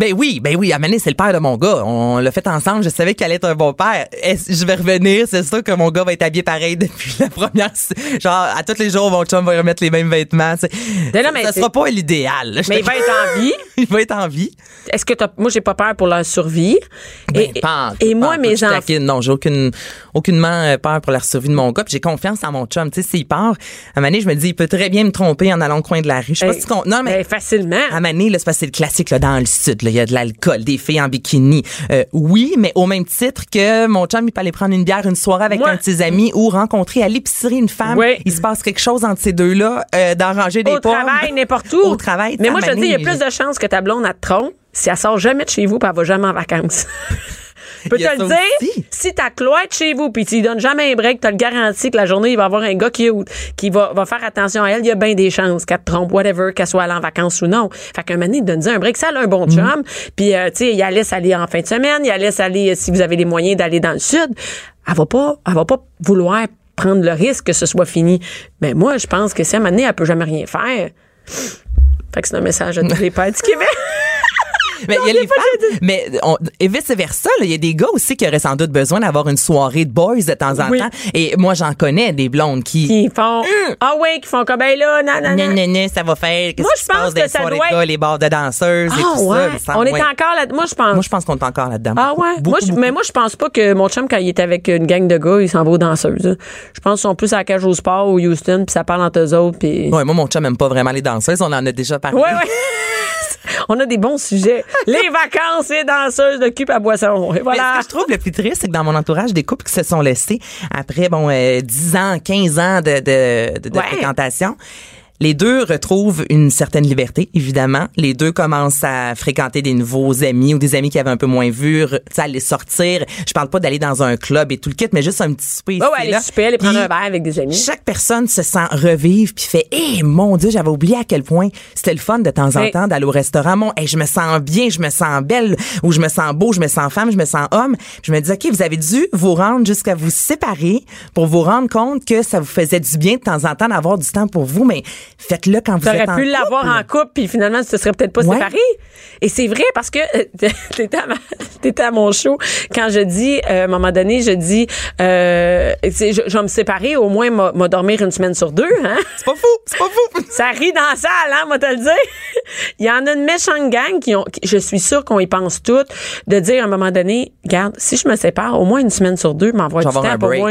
Ben oui, ben oui, Amané, c'est le père de mon gars. On l'a fait ensemble, je savais qu'elle allait être un bon père. Est-ce- je vais revenir, c'est sûr que mon gars va être habillé pareil depuis la première... Genre, à tous les jours, mon chum va remettre les mêmes vêtements. tu sais. Non, non, mais ça c'est- sera pas l'idéal. là. Je Mais te- il va être en vie. il va être en vie. Est-ce que t'as, moi, j'ai pas peur pour leur survie? Ben, et, pas en tout, et pas moi, tout, mes je enfants. taquine. Non, j'ai aucune, aucunement euh, peur pour la survie de mon gars. puis J'ai confiance en mon chum. Tu sais, s'il part, à je me dis, il peut très bien me tromper en allant au coin de la rue. Je sais pas Hey, si qu'on- non, mais. ben, facilement. À Mané, là, c'est parce que c'est le classique, là, dans le sud, là. Il y a de l'alcool, des filles en bikini. Euh, oui, mais au même titre que mon chum, il peut aller prendre une bière une soirée avec Moi- un de ses amis ou rencontrer à l'épicerie une femme. Oui. Il se passe quelque chose entre ces deux-là, euh, d'arranger des Au pommes. travail, n'importe où. Au travail. Mais moi, je te dis, il y a plus de chances que ta blonde, elle te trompe si elle sort jamais de chez vous puis elle va jamais en vacances. Peux te le dire, aussi. si ta cloître chez vous puis tu lui donnes jamais un break, t'as le garanti que la journée, il va y avoir un gars qui, qui va, va faire attention à elle. Il y a bien des chances qu'elle te trompe, whatever, qu'elle soit allée en vacances ou non. Fait qu'un moment donné, donne un break. Ça, elle a un bon Mm. chum. Puis, euh, tu sais, il la laisse aller en fin de semaine. Il la laisse aller, euh, si vous avez les moyens d'aller dans le sud. Elle va pas, elle va pas vouloir prendre le risque que ce soit fini. Mais moi, je pense que si à un moment donné, elle peut jamais rien faire. Fait que c'est un message à tous les pères du Québec. Mais il y a les femmes, mais on- et vice versa, il y a des gars aussi qui auraient sans doute besoin d'avoir une soirée de boys de temps en Oui. temps. Et moi, j'en connais des blondes qui, qui font ah ouais qui font comme ben là non non Nan, non nan, nan, ça va faire. Moi, je pense que ça doit être- les bars de danseuses et ah tout ouais? ça. on est encore là moi je pense Moi, je pense qu'on est encore là-dedans. ah ouais? Beaucoup, moi, je- beaucoup. mais moi je pense pas que mon chum quand il est avec une gang de gars il s'en va aux danseuses hein. je pense qu'ils sont plus à la cage au sport ou Houston puis ça parle entre eux autres puis Ouais, moi, mon chum aime pas vraiment les danseuses. On en a déjà parlé. ouais ouais on a des bons sujets. Les vacances les danseuses de cul à boisson. Et Mais voilà ce que je trouve le plus triste, c'est que dans mon entourage, des couples qui se sont laissés après, bon, euh, 10 ans, 15 ans de, de, de, de Ouais. fréquentation, les deux retrouvent une certaine liberté, évidemment. Les deux commencent à fréquenter des nouveaux amis ou des amis qui avaient un peu moins vu, sais, aller sortir. Je parle pas d'aller dans un club et tout le kit, mais juste un petit souper ici, ouais aller souper aller prendre un verre avec des amis. chaque personne se sent revivre puis fait eh mon dieu j'avais oublié à quel point c'était le fun de temps en temps d'aller au restaurant. Mon hey, je me sens bien je me sens belle ou je me sens beau je me sens femme je me sens homme. Je me dis ok vous avez dû vous rendre jusqu'à vous séparer pour vous rendre compte que ça vous faisait du bien de temps en temps d'avoir du temps pour vous mais faites-le quand vous T'aurais êtes en pu l'avoir en couple, puis finalement, tu te serais peut-être pas Ouais. séparé. Et c'est vrai parce que t'étais à, ma- à mon show quand je dis, euh, à un moment donné, je dis, euh, je, je vais me séparer, au moins m'a dormir une semaine sur deux. Hein? c'est pas fou c'est pas fou Ça rit dans la salle, hein, moi te le dire. Il y en a une méchante gang qui ont, qui- je suis sûre qu'on y pense toutes, de dire à un moment donné, regarde, si je me sépare, au moins une semaine sur deux, m'envoie Je du temps pour moi.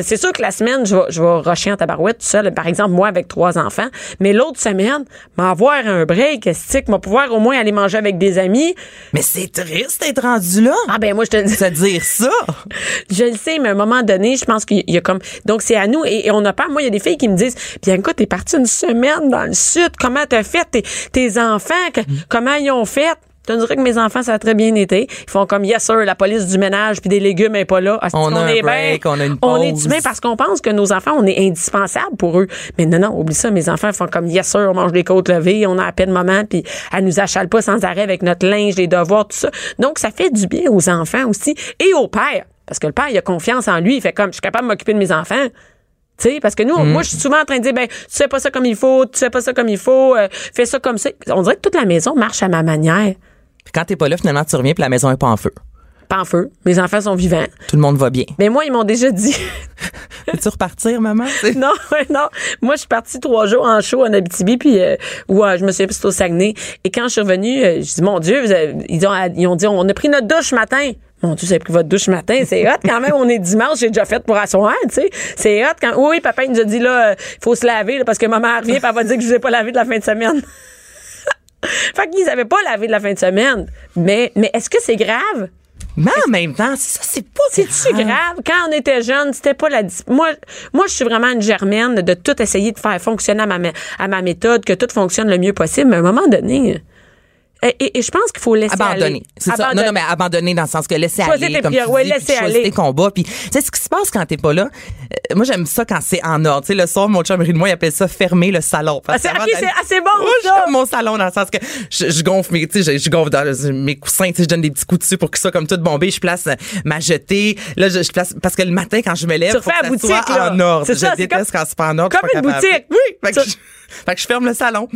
C'est sûr que la semaine, je vais, je vais rusher en tabarouette tout seul, par exemple, moi avec trois enfants. Mais l'autre semaine, m'avoir un break, stick, m'a pouvoir au moins aller manger avec des amis? mais c'est triste d'être rendu là Ah ben, moi, je te dis. se dire ça Je le sais, mais à un moment donné, je pense qu'il y a comme. Donc, c'est à nous. Et, et on n'a pas. Moi, il y a des filles qui me disent Bien, écoute, t'es partie une semaine dans le sud. Comment t'as fait tes, tes enfants? que- comment ils ont fait? Te dirais que mes enfants, ça a très bien été. Ils font comme, yes, sir, la police du ménage puis des légumes est pas là. On a un est break, bien? on a une On est bien parce qu'on pense que nos enfants, on est indispensable pour eux. Mais non, non, oublie ça. Mes enfants font comme, yes, sir, on mange des côtes levées, on a à peine maman, puis elle nous achale pas sans arrêt avec notre linge, les devoirs, tout ça. Donc, ça fait du bien aux enfants aussi et au père. Parce que le père, il a confiance en lui. Il fait comme, je suis capable de m'occuper de mes enfants. Tu sais, parce que nous, moi, je suis souvent en train de dire, ben, tu fais pas ça comme il faut, tu fais pas ça comme il faut, euh, fais ça comme ça. On dirait que toute la maison marche à ma manière. Puis quand t'es pas là finalement tu reviens puis la maison est pas en feu Pas en feu. Mes enfants sont vivants. tout le monde va bien Mais moi, ils m'ont déjà dit, Veux-tu repartir maman? Non, ouais, non. Moi, je suis partie trois jours en show en Abitibi, puis euh, où euh, je me suis c'était au Saguenay. Et quand je suis revenue, euh, je dis, mon Dieu, vous avez- ils, ont, ils ont dit, on a pris notre douche ce matin. Mon Dieu, vous avez pris votre douche ce matin. C'est hot quand même. On est dimanche, j'ai déjà fait pour asseoir, tu sais. C'est hot quand. Oui, papa, il nous a dit, là, il faut se laver, là, parce que maman revient, elle va dire que je vous ai pas lavé de la fin de semaine. fait qu'ils avaient pas lavé de la fin de semaine. Mais, mais est-ce que c'est grave? Mais en même temps, c'est ça, c'est pas C'est-tu grave? Quand on était jeune, c'était pas la... Moi, moi, je suis vraiment une germaine de tout essayer de faire fonctionner à ma, à ma méthode, que tout fonctionne le mieux possible. Mais à un moment donné... Et, et- et je pense qu'il faut laisser abandonner. aller. C'est ça. Non, Abandonner. non, mais abandonner dans le sens que laisser Choisir aller, tes comme tu priorités, ouais, dis, puis laisser aller. tes combats. Puis, tu sais, ce qui se passe quand t'es pas là, euh, moi, j'aime ça quand c'est en ordre. Tu sais, le soir, mon chum de moi, il appelle ça fermer le salon. Parce Ah, c'est- assez bon, Moi, je ça. mon salon dans le sens que je, je gonfle mes, tu sais, je, je gonfle dans le- mes coussins, tu sais, je donne des petits coups dessus pour que ça, comme tout bombé, je place euh, ma jetée. Là, je, je place, parce que le matin, quand je me lève, Tu faut que ça boutique, soit là. en ordre. C'est je ça, déteste comme- quand c'est pas en ordre. comme une boutique. Oui. Fait que je ferme le salon.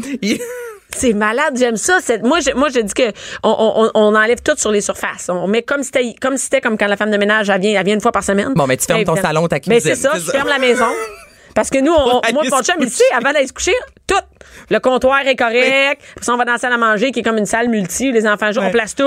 C'est malade, j'aime ça. Moi, je, moi, je dis que on, on, on enlève tout sur les surfaces. On met comme si c'était comme si c'était comme quand la femme de ménage elle vient, elle vient une fois par semaine. Bon, mais tu fermes ton salon, ta Mais cuisine, c'est ça, je ferme la maison. Parce que nous, on, moi, mon chum, coucher. sait, avant d'aller se coucher, tout. Le comptoir est correct. Puis on va dans la salle à manger qui est comme une salle multi. Les enfants jouent, on place tout,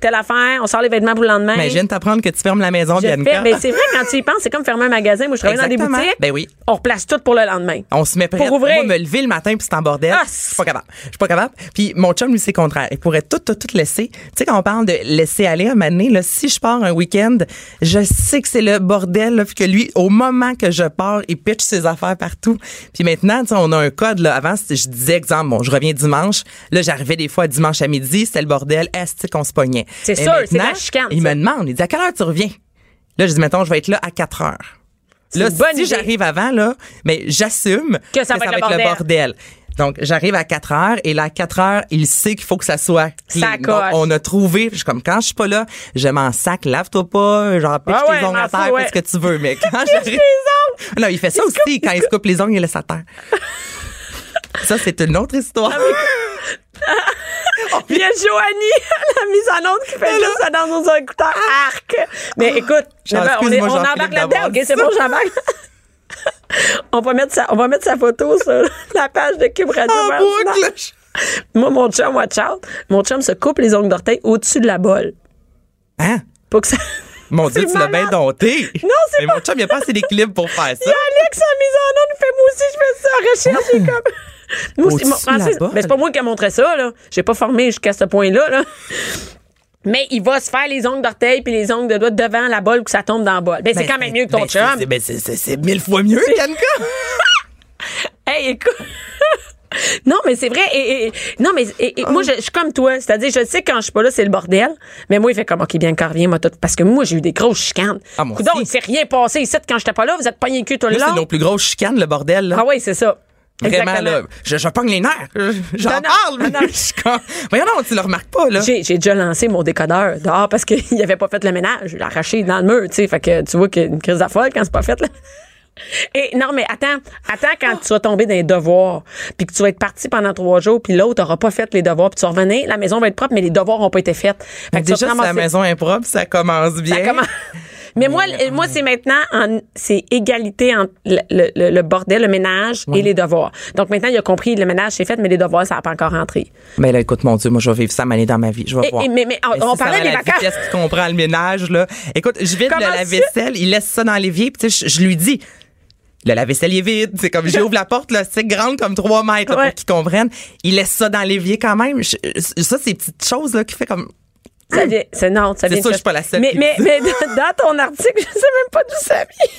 telle affaire, on sort les vêtements pour le lendemain. Imagine t'apprendre que tu fermes la maison, Je Bianca. fais, mais c'est vrai, quand tu y penses, c'est comme fermer un magasin. Moi, je travaille dans des boutiques. Ben oui. On replace tout pour le lendemain. On se met prêt. Pour ouvrir. Moi, me lever le matin puis c'est en bordel. Ah, je suis pas capable. Je suis pas capable. Puis mon chum, lui, c'est contraire. Il pourrait tout, tout, tout laisser. Tu sais, quand on parle de laisser aller, un moment donné, là, si je pars un week-end, je sais que c'est le bordel, là, puis que lui, au moment que je pars, il pitch ses affaires partout. Puis maintenant, tu sais, on a un code, là. Avant, je disais, exemple, bon, je reviens dimanche. Là, j'arrivais des fois dimanche à midi, c'était le bordel. Est-ce qu'on se pognait? C'est sûr, c'est la chicane, Il ça. me demande, il dit, à quelle heure tu reviens? Là, je dis, mettons, je vais être là à 4 heures. Là, si idée. j'arrive avant, là, mais j'assume Que ça va être le le bordel. Donc, j'arrive à 4 heures et là, à 4 heures, il sait qu'il faut que ça soit clean. Ça Donc, on a trouvé, je suis comme, quand je suis pas là, je m'en sac, lave-toi pas, genre, pitch Ah ouais, tes ongles à terre, ouais. ce que tu veux, mais quand j'arrive... Non, il fait ça aussi, quand il se coupe les ongles, il laisse à terre. ça, c'est une autre histoire. Il y a Joanie, la mise en onde, qui fait juste ça dans nos écouteurs. Arc! Mais écoute, Genre, on, est- on embarque là-dedans, OK? C'est ça. bon, j'embarque. on, va mettre sa, on va mettre sa photo sur la page de Cube Radio. En Martina. boucle. Moi, mon chum, watch out. Mon chum se coupe les ongles d'orteil au-dessus de la bolle. Hein? Pour que ça. Mon Dieu, tu l'as bien dompté. Non, c'est Mais mon chum, il a pas assez d'équilibre pour faire Il y ça. a Alex en mise en onde, il fait moi aussi, je fais ça recherche. comme. Moi Francis, bolle. mais c'est pas moi qui ai montré ça, là. J'ai pas formé jusqu'à ce point-là, là. Mais il va se faire les ongles d'orteil puis les ongles de doigts devant la bolle que ça tombe dans la bolle. Ben, c'est Ben, quand même mieux que ton ben, chum. c'est- ben, c'est- c'est c'est mille fois mieux, Bianca. Hey, écoute. Non, mais c'est vrai. Et, et- non, mais et- moi, je, je suis comme toi. C'est-à-dire, je sais que quand je suis pas là, c'est le bordel. Mais moi, il fait comme, OK, bien, quand reviens, moi, tout. Parce que moi, j'ai eu des grosses chicanes. Ah, moi aussi. il s'est rien passé ici quand j'étais pas là. Vous êtes pogné le cul tout le c'est nos plus grosses chicanes, le bordel, là. Ah oui, c'est ça. Vraiment, Exactement. là, je, je pogne les nerfs. J'en Non, parle, non, mais non. je suis comme... Voyons non, tu le remarques pas, là. J'ai, j'ai déjà lancé mon décodeur dehors parce qu'il avait pas fait le ménage. Il l'a arraché dans le mur, tu sais. Fait que tu vois qu'il y a une crise à folle quand c'est pas fait, là. Et non, mais attends, attends quand tu vas tomber dans les devoirs, puis que tu vas être parti pendant trois jours, puis l'autre aura pas fait les devoirs, puis tu vas revenir, la maison va être propre, mais les devoirs ont pas été faits. Fait que déjà, si la maison est propre, ça commence bien. Ça commence- Mais moi, moi c'est maintenant, en- c'est égalité entre le, le- le- bordel, le ménage et les devoirs. Donc maintenant, il a compris, le ménage c'est fait, mais les devoirs, ça n'a pas encore rentré. Mais là, écoute, mon Dieu, moi, je vais vivre ça m'année dans ma vie. Je vais Et- voir. et- mais- mais on- on si ça parlait des la vacances. vitesse qui comprend le ménage, là? Écoute, je vide Comment le ça? lave-vaisselle, il laisse ça dans l'évier, puis tu sais, je, je lui dis, le lave-vaisselle est vide, c'est comme j'ouvre la porte, là, c'est grande comme 3 mètres, là, Ouais. pour qu'ils comprennent. Il laisse ça dans l'évier quand même. Je- ça, c'est petites choses, là, qui fait comme, Ça vient, c'est non, ça C'est vient. sûr, de- je suis pas la seule Mais, mais, mais dans ton article, je sais même pas d'où ça vient.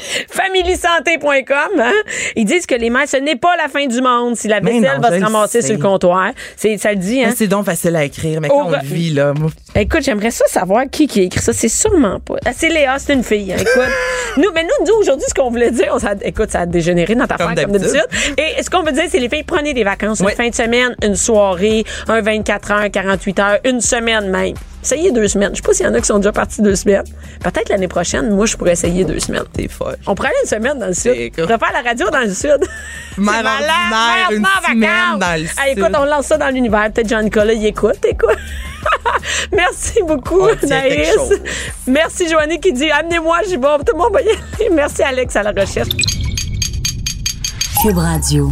FamilySanté.com, hein? Ils disent que les mères, ce n'est pas la fin du monde si la vaisselle non, va se ramasser sur le comptoir. C'est, ça le dit, hein? C'est donc facile à écrire, mais quand on le vit, là, Écoute, j'aimerais ça savoir qui qui a écrit ça. C'est sûrement pas. Ah, C'est Léa, c'est une fille. hein, écoute, nous, mais nous, nous aujourd'hui, ce qu'on voulait dire, on écoute, ça a dégénéré notre affaire Comme comme d'habitude. Et ce qu'on veut dire, c'est les filles, prenez des vacances, Oui. une fin de semaine, une soirée, un 24 heures, 48 heures, une semaine même. Essayez deux semaines. Je sais pas s'il y en a qui sont déjà partis deux semaines. Peut-être l'année prochaine, moi, je pourrais essayer deux semaines. t'es folle. On pourrait aller une semaine dans le sud. On pourrait faire la radio dans le sud. Mère malade, ordinaire, mère une en semaine dans le Hey, écoute, sud. on lance ça dans l'univers. Peut-être Jean-Nicolas, il écoute, écoute. Merci beaucoup, Naïs. Merci, Joanie, qui dit Amenez-moi, j'y vais. Tout le monde va y aller. Merci, Alex, à la recherche. Cube Radio.